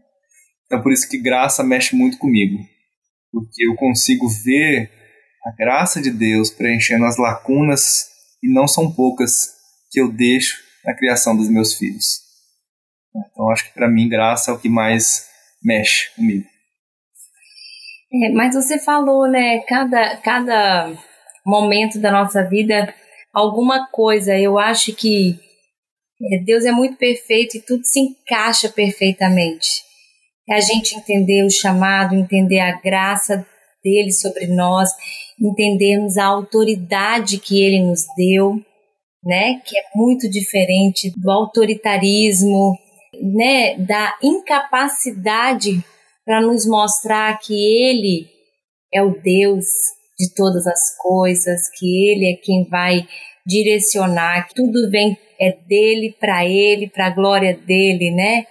Então, por isso que graça mexe muito comigo, porque eu consigo ver a graça de Deus preenchendo as lacunas, e não são poucas, que eu deixo na criação dos meus filhos. Então, acho que para mim, graça é o que mais mexe comigo. É, mas você falou, né? Cada, cada momento da nossa vida, alguma coisa. Eu acho que Deus é muito perfeito e tudo se encaixa perfeitamente. É a gente entender o chamado, entender a graça dele sobre nós, entendermos a autoridade que ele nos deu, né, que é muito diferente do autoritarismo, né, da incapacidade para nos mostrar que ele é o Deus de todas as coisas, que ele é quem vai direcionar, que tudo vem é dele para ele, para a glória dele, né?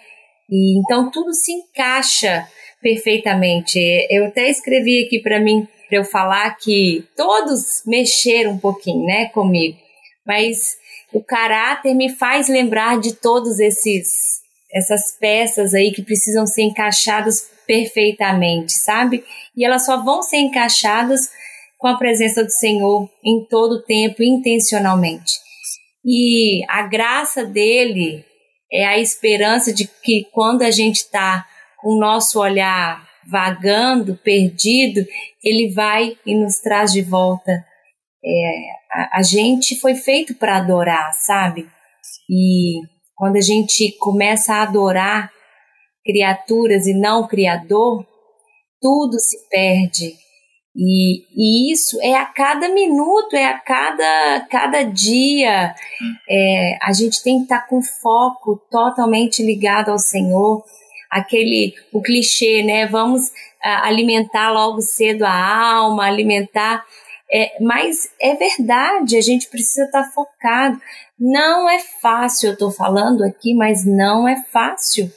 E então tudo se encaixa perfeitamente. Eu até escrevi aqui para mim para eu falar que todos mexeram um pouquinho, né, comigo. Mas o caráter me faz lembrar de todos esses essas peças aí que precisam ser encaixadas perfeitamente, sabe? E elas só vão ser encaixadas com a presença do Senhor em todo o tempo, intencionalmente. E a graça dele é a esperança de que quando a gente está com o nosso olhar vagando, perdido, ele vai e nos traz de volta. É, a, a gente foi feito para adorar, sabe? E quando a gente começa a adorar criaturas e não o Criador, tudo se perde. E, e, isso é a cada minuto, é a cada, cada dia. É, a gente tem que estar tá com foco totalmente ligado ao Senhor. Aquele, o clichê, né? Vamos alimentar logo cedo a alma, alimentar. É, mas é verdade, a gente precisa estar tá focado. Não é fácil, eu estou falando aqui, mas não é fácil.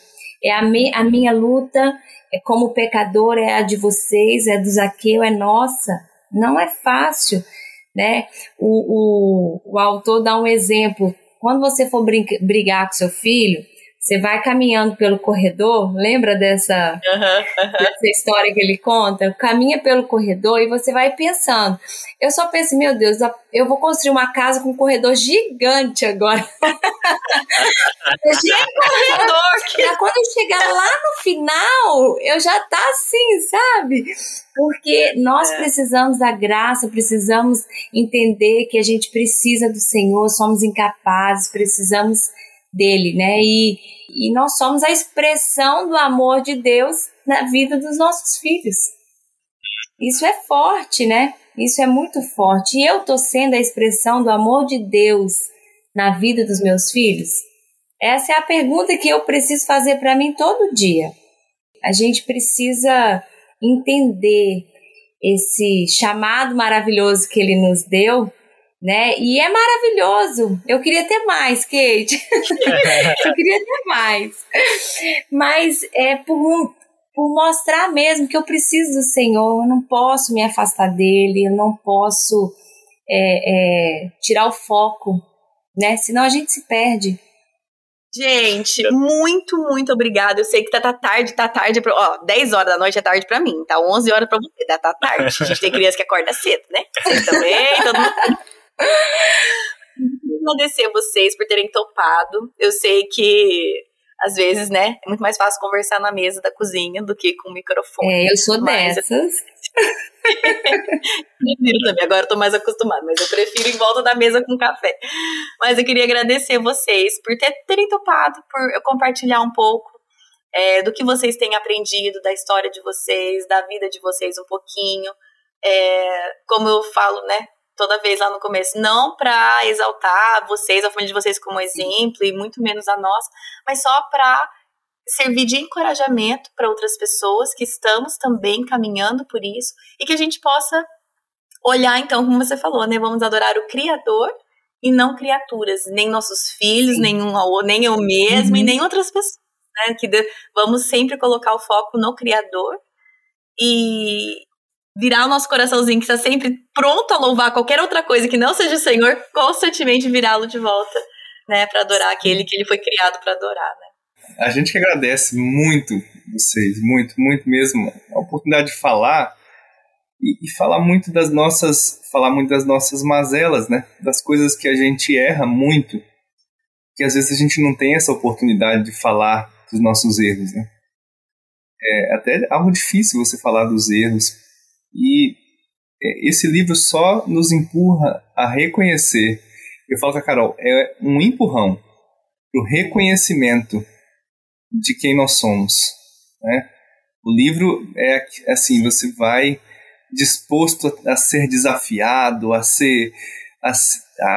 É a, me, a minha luta é como pecador é a de vocês, é do Zaqueu, é nossa. Não é fácil, né? O, o, o autor dá um exemplo. Quando você for brigar com seu filho, você vai caminhando pelo corredor, lembra dessa, uhum, uhum. dessa história que ele conta? Caminha pelo corredor e você vai pensando. Eu só penso, meu Deus, eu vou construir uma casa com um corredor gigante agora. [laughs] corredor! Que... Quando eu chegar lá no final, eu já tá assim, sabe? Porque nós é. precisamos da graça, precisamos entender que a gente precisa do Senhor, somos incapazes, precisamos dele, né? E, e nós somos a expressão do amor de Deus na vida dos nossos filhos. Isso é forte, né? Isso é muito forte. E eu tô sendo a expressão do amor de Deus na vida dos meus filhos? Essa é a pergunta que eu preciso fazer para mim todo dia. A gente precisa entender esse chamado maravilhoso que ele nos deu né? E é maravilhoso. Eu queria ter mais, Kate. [laughs] eu queria ter mais. Mas é por um, por mostrar mesmo que eu preciso do Senhor, eu não posso me afastar dele, eu não posso é, é, tirar o foco, né? Senão a gente se perde. Gente, muito, muito obrigada. Eu sei que tá, tá tarde, tá tarde. Pra, ó, 10 horas da noite é tarde pra mim, tá 11 horas pra você, tá, tá tarde. A gente tem criança que acorda cedo, né? Vocês também, todo mundo. Agradecer vocês por terem topado. Eu sei que às vezes, né, é muito mais fácil conversar na mesa da cozinha do que com o microfone. É, eu sou mas dessas. [laughs] prefiro também, agora eu tô mais acostumada, mas eu prefiro em volta da mesa com café. Mas eu queria agradecer vocês por ter, terem topado, por eu compartilhar um pouco é, do que vocês têm aprendido, da história de vocês, da vida de vocês um pouquinho. É, como eu falo, né, toda vez lá no começo, não para exaltar vocês, a família de vocês como exemplo e muito menos a nós, mas só para servir de encorajamento para outras pessoas que estamos também caminhando por isso e que a gente possa olhar então, como você falou, né, vamos adorar o criador e não criaturas, nem nossos filhos, nem um nem eu mesmo uhum. e nem outras pessoas, né, que de, vamos sempre colocar o foco no criador e virar o nosso coraçãozinho que está sempre pronto a louvar qualquer outra coisa que não seja o Senhor, constantemente virá-lo de volta, né, para adorar aquele que ele foi criado para adorar, né? A gente que agradece muito vocês, muito, muito mesmo, a oportunidade de falar e, e, falar muito das nossas, falar muito das nossas mazelas, né? Das coisas que a gente erra muito, que às vezes a gente não tem essa oportunidade de falar dos nossos erros, né? É até algo difícil você falar dos erros, e é, esse livro só nos empurra a reconhecer. Eu falo com a Carol, é um empurrão para o reconhecimento de quem nós somos. Né? O livro é assim, você vai disposto a, a ser desafiado, a ser a,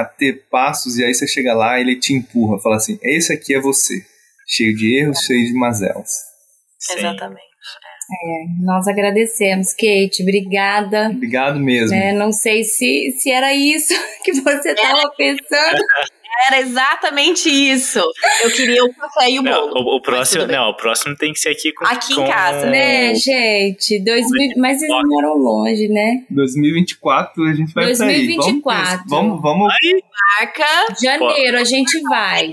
a, ter passos e aí você chega lá e ele te empurra, fala assim, esse aqui é você, cheio de erros, cheio de mazelas. Exatamente. É, nós agradecemos, Kate, obrigada. Obrigado mesmo. É, não sei se, se era isso [laughs] que você estava pensando. Era exatamente isso. Eu queria o café e o bolo. Não, o, o próximo, não, o próximo tem que ser aqui com Aqui com... em casa, né, gente? 2000, mas eles moram longe, né? 2024 a gente vai 2024. pra aí. Vamos, vamos, vamos. Aí, marca. Janeiro a gente vai.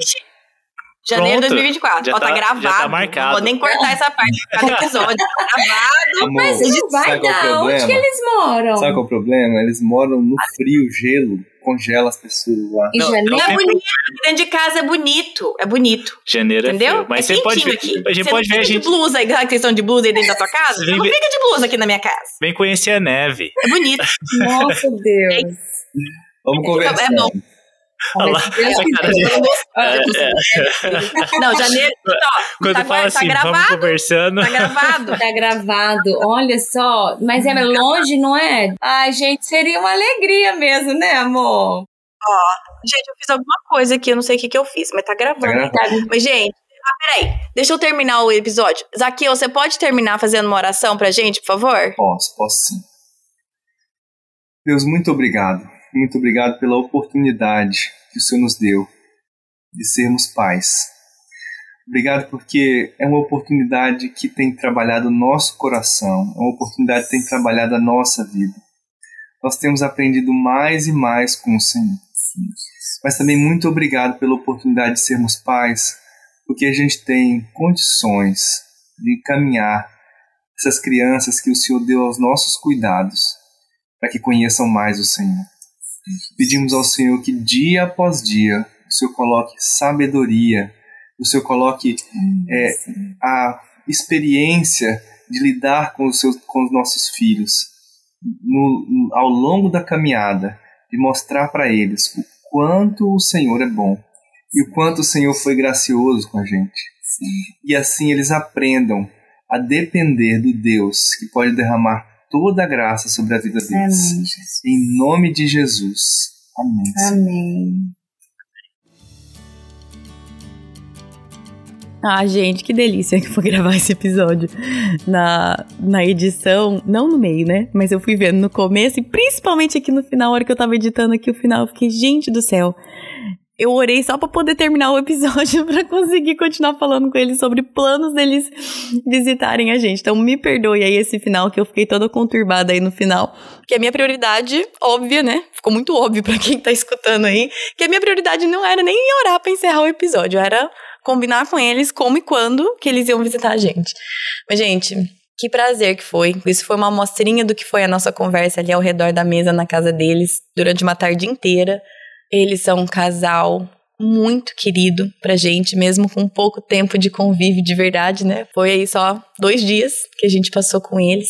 Janeiro de 2024. Já Ó, tá, tá gravado. Já tá marcado. Não vou nem cortar essa parte de cada episódio. Tá gravado. Amor, Mas não vai dar. Onde que eles moram? Sabe qual é o problema? Eles moram no frio, gelo. Congela as pessoas lá. Em janeiro? É bonito. Dentro de casa é bonito. É bonito. Janeiro Entendeu? é frio. Mas é você pode ver. aqui. A gente você pode ver a gente. de blusa aí, que vocês estão de blusa aí dentro da tua casa? Você não Vem- fica de blusa aqui na minha casa. Vem conhecer a neve. É bonito. [laughs] Nossa, Deus. Vamos conversar. É bom. Olha lá, cara de- [laughs] Não, janeiro. Ó, Quando tá, fala tá assim, vamos gravado? conversando. Tá gravado? Tá gravado, olha só. Mas é longe, não é? Ai, gente, seria uma alegria mesmo, né, amor? Gente, eu fiz alguma coisa aqui, eu não sei o que, que eu fiz, mas tá gravando. Tá gravando. Mas, gente, ah, peraí. Deixa eu terminar o episódio. Zaqueu, você pode terminar fazendo uma oração pra gente, por favor? Posso, posso sim. Deus, muito obrigado. Muito obrigado pela oportunidade que o Senhor nos deu de sermos pais. Obrigado porque é uma oportunidade que tem trabalhado o nosso coração, é uma oportunidade que tem trabalhado a nossa vida. Nós temos aprendido mais e mais com o Senhor. Mas também muito obrigado pela oportunidade de sermos pais, porque a gente tem condições de encaminhar essas crianças que o Senhor deu aos nossos cuidados, para que conheçam mais o Senhor. Pedimos ao Senhor que dia após dia o Senhor coloque sabedoria, o Senhor coloque é, a experiência de lidar com os, seus, com os nossos filhos no, ao longo da caminhada, de mostrar para eles o quanto o Senhor é bom e o quanto o Senhor foi gracioso com a gente. E assim eles aprendam a depender do Deus que pode derramar toda a graça sobre a vida deles. Amém, Jesus. Em nome de Jesus. Amém. Senhor. Amém. Ah, gente, que delícia que foi gravar esse episódio na, na edição, não no meio, né? Mas eu fui vendo no começo e principalmente aqui no final, a hora que eu tava editando aqui o final, eu fiquei, gente do céu. Eu orei só para poder terminar o episódio [laughs] para conseguir continuar falando com eles sobre planos deles visitarem a gente. Então me perdoe aí esse final que eu fiquei toda conturbada aí no final, que a minha prioridade, óbvia, né? Ficou muito óbvio para quem tá escutando aí, que a minha prioridade não era nem orar para encerrar o episódio, era combinar com eles como e quando que eles iam visitar a gente. Mas gente, que prazer que foi. Isso foi uma amostrinha do que foi a nossa conversa ali ao redor da mesa na casa deles durante uma tarde inteira. Eles são um casal muito querido pra gente, mesmo com pouco tempo de convívio de verdade, né? Foi aí só dois dias que a gente passou com eles,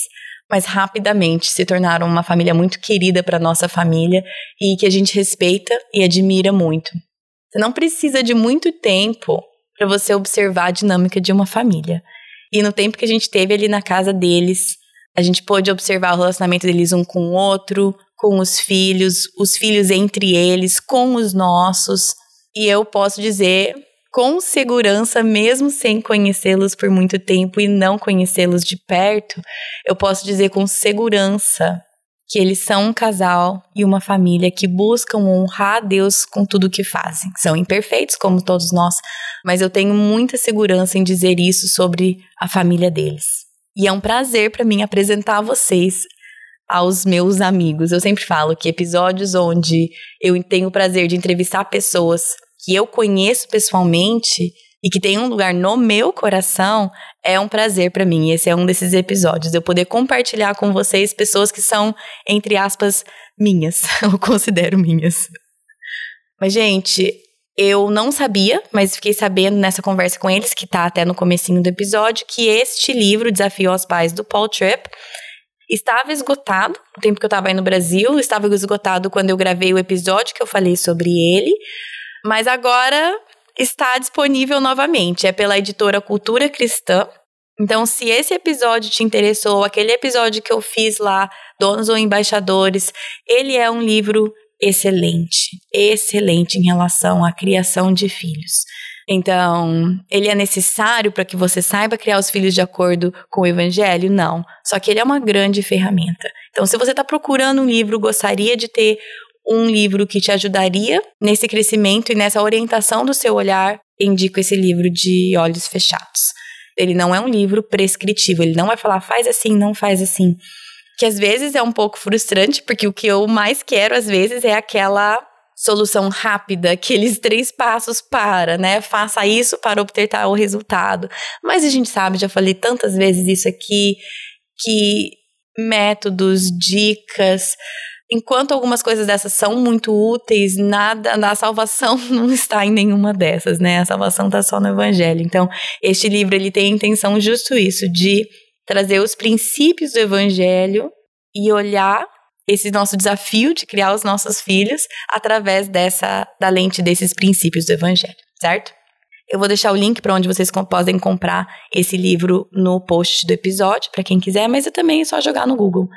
mas rapidamente se tornaram uma família muito querida para nossa família e que a gente respeita e admira muito. Você não precisa de muito tempo para você observar a dinâmica de uma família. E no tempo que a gente teve ali na casa deles, a gente pôde observar o relacionamento deles um com o outro, com os filhos, os filhos entre eles, com os nossos. E eu posso dizer com segurança, mesmo sem conhecê-los por muito tempo e não conhecê-los de perto, eu posso dizer com segurança que eles são um casal e uma família que buscam honrar a Deus com tudo o que fazem. São imperfeitos, como todos nós, mas eu tenho muita segurança em dizer isso sobre a família deles. E é um prazer para mim apresentar a vocês aos meus amigos. Eu sempre falo que episódios onde eu tenho o prazer de entrevistar pessoas que eu conheço pessoalmente e que tem um lugar no meu coração, é um prazer para mim. Esse é um desses episódios, eu poder compartilhar com vocês pessoas que são entre aspas minhas, [laughs] eu considero minhas. Mas gente, eu não sabia, mas fiquei sabendo nessa conversa com eles, que tá até no comecinho do episódio, que este livro, Desafio aos Pais, do Paul Tripp, estava esgotado no tempo que eu estava aí no Brasil, estava esgotado quando eu gravei o episódio que eu falei sobre ele, mas agora está disponível novamente. É pela editora Cultura Cristã. Então, se esse episódio te interessou, aquele episódio que eu fiz lá, Donos ou Embaixadores, ele é um livro excelente, excelente em relação à criação de filhos. Então, ele é necessário para que você saiba criar os filhos de acordo com o evangelho? Não. Só que ele é uma grande ferramenta. Então, se você está procurando um livro, gostaria de ter um livro que te ajudaria nesse crescimento e nessa orientação do seu olhar, indico esse livro de Olhos Fechados. Ele não é um livro prescritivo, ele não vai falar faz assim, não faz assim. Que às vezes é um pouco frustrante, porque o que eu mais quero às vezes é aquela solução rápida, aqueles três passos para, né? Faça isso para obter tal resultado. Mas a gente sabe, já falei tantas vezes isso aqui, que métodos, dicas, enquanto algumas coisas dessas são muito úteis, nada, a salvação [laughs] não está em nenhuma dessas, né? A salvação está só no evangelho. Então, este livro ele tem a intenção justo isso, de trazer os princípios do evangelho e olhar esse nosso desafio de criar os nossos filhos através dessa da lente desses princípios do evangelho, certo? Eu vou deixar o link para onde vocês podem comprar esse livro no post do episódio, para quem quiser, mas é também só jogar no Google.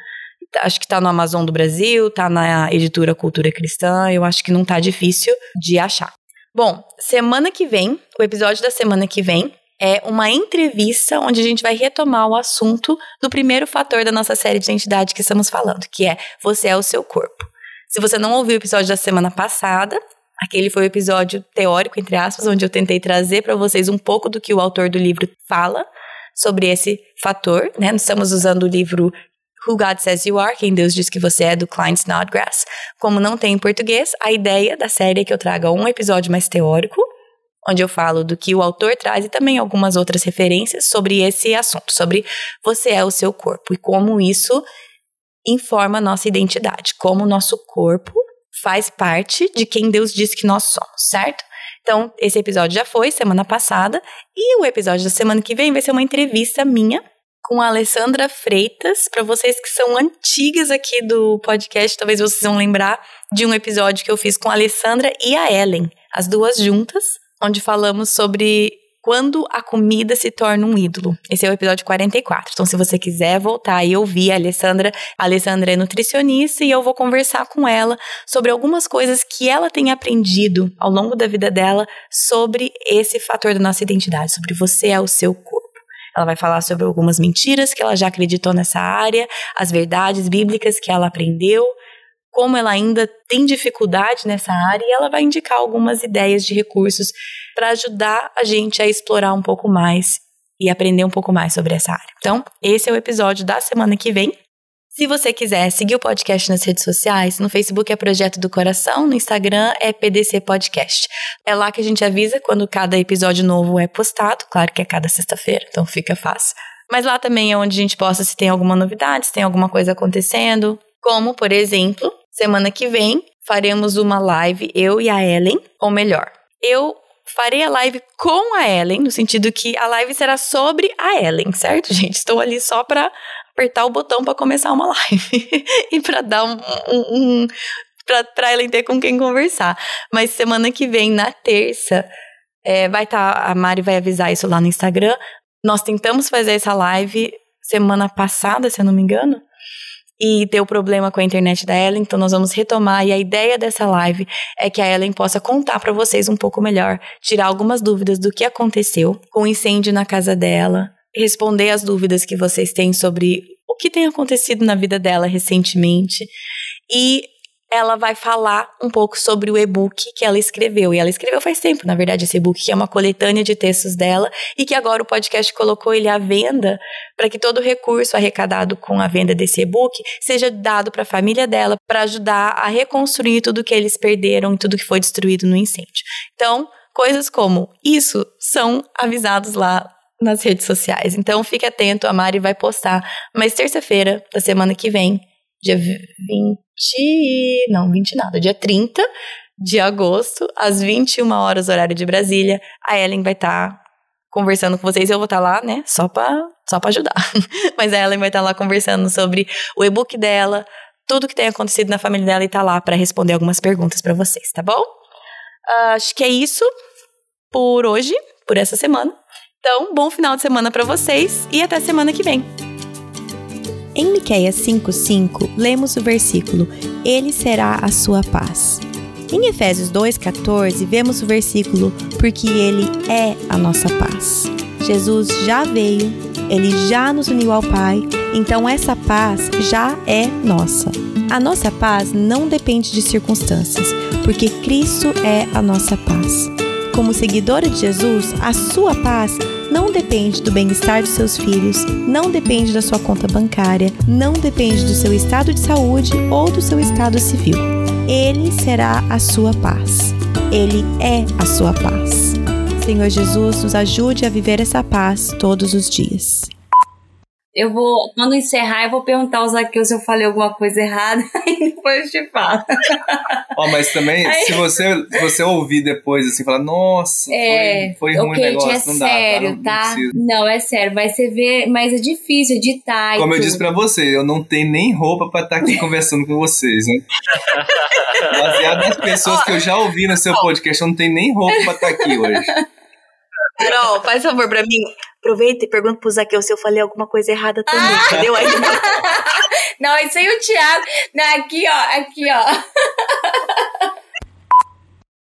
Acho que está no Amazon do Brasil, está na editora Cultura Cristã, eu acho que não está difícil de achar. Bom, semana que vem, o episódio da semana que vem, é uma entrevista onde a gente vai retomar o assunto do primeiro fator da nossa série de identidade que estamos falando, que é você é o seu corpo. Se você não ouviu o episódio da semana passada, aquele foi o episódio teórico, entre aspas, onde eu tentei trazer para vocês um pouco do que o autor do livro fala sobre esse fator. Né? Nós estamos usando o livro Who God Says You Are, Quem Deus Diz Que Você É, do Klein Snodgrass. Como não tem em português, a ideia da série é que eu traga um episódio mais teórico onde eu falo do que o autor traz e também algumas outras referências sobre esse assunto, sobre você é o seu corpo e como isso informa a nossa identidade, como o nosso corpo faz parte de quem Deus diz que nós somos, certo? Então, esse episódio já foi semana passada e o episódio da semana que vem vai ser uma entrevista minha com a Alessandra Freitas, para vocês que são antigas aqui do podcast, talvez vocês vão lembrar de um episódio que eu fiz com a Alessandra e a Ellen, as duas juntas, onde falamos sobre quando a comida se torna um ídolo. Esse é o episódio 44. Então, se você quiser voltar e ouvir a Alessandra, a Alessandra é nutricionista e eu vou conversar com ela sobre algumas coisas que ela tem aprendido ao longo da vida dela sobre esse fator da nossa identidade, sobre você é o seu corpo. Ela vai falar sobre algumas mentiras que ela já acreditou nessa área, as verdades bíblicas que ela aprendeu, como ela ainda tem dificuldade nessa área e ela vai indicar algumas ideias de recursos para ajudar a gente a explorar um pouco mais e aprender um pouco mais sobre essa área. Então, esse é o episódio da semana que vem. Se você quiser seguir o podcast nas redes sociais, no Facebook é Projeto do Coração, no Instagram é PDC Podcast. É lá que a gente avisa quando cada episódio novo é postado, claro que é cada sexta-feira, então fica fácil. Mas lá também é onde a gente posta se tem alguma novidade, se tem alguma coisa acontecendo. Como, por exemplo, semana que vem faremos uma live, eu e a Ellen, ou melhor, eu farei a live com a Ellen, no sentido que a live será sobre a Ellen, certo, gente? Estou ali só para apertar o botão para começar uma [laughs] live e para dar um, um, um para ela ter com quem conversar. Mas semana que vem, na terça, é, vai estar. Tá, a Mari vai avisar isso lá no Instagram. Nós tentamos fazer essa live semana passada, se eu não me engano. E deu problema com a internet da Ellen, então nós vamos retomar. E a ideia dessa live é que a Ellen possa contar para vocês um pouco melhor, tirar algumas dúvidas do que aconteceu com o incêndio na casa dela, responder as dúvidas que vocês têm sobre o que tem acontecido na vida dela recentemente. E ela vai falar um pouco sobre o e-book que ela escreveu. E ela escreveu faz tempo, na verdade, esse e-book, que é uma coletânea de textos dela, e que agora o podcast colocou ele à venda para que todo o recurso arrecadado com a venda desse e-book seja dado para a família dela, para ajudar a reconstruir tudo que eles perderam e tudo que foi destruído no incêndio. Então, coisas como isso são avisados lá nas redes sociais. Então fique atento, a Mari vai postar. Mas terça-feira da semana que vem, dia 20. Não, 20 nada, dia 30 de agosto, às 21 horas, horário de Brasília, a Ellen vai estar tá conversando com vocês. Eu vou estar tá lá, né? Só pra, só pra ajudar. [laughs] Mas a Ellen vai estar tá lá conversando sobre o e-book dela, tudo que tem acontecido na família dela e tá lá para responder algumas perguntas para vocês, tá bom? Uh, acho que é isso por hoje, por essa semana. Então, bom final de semana para vocês e até semana que vem. Em Miqueias 5:5, lemos o versículo: Ele será a sua paz. Em Efésios 2:14, vemos o versículo: Porque ele é a nossa paz. Jesus já veio, ele já nos uniu ao Pai, então essa paz já é nossa. A nossa paz não depende de circunstâncias, porque Cristo é a nossa paz como seguidora de Jesus, a sua paz não depende do bem-estar dos seus filhos, não depende da sua conta bancária, não depende do seu estado de saúde ou do seu estado civil. Ele será a sua paz. Ele é a sua paz. Senhor Jesus, nos ajude a viver essa paz todos os dias. Eu vou, quando encerrar, eu vou perguntar ao Zaqueu se eu falei alguma coisa errada, [laughs] e depois eu te falo. Ó, oh, mas também, aí... se você, se você ouvir depois, assim, falar, nossa, é, foi, foi ruim okay, o negócio, é não sério, dá, tá? Não, tá? não, é sério, mas você vê, mas é difícil editar. Como eu disse pra você, eu não tenho nem roupa pra estar tá aqui conversando com vocês, né? [laughs] Baseado nas pessoas oh, que eu já ouvi no seu oh. podcast, eu não tenho nem roupa pra estar tá aqui hoje. Carol, faz favor pra mim. Aproveita e pergunta pro Zaqueu se eu falei alguma coisa errada também, ah. entendeu? Aí... [laughs] Não, isso aí o Thiago. Não, aqui, ó, aqui, ó. [laughs]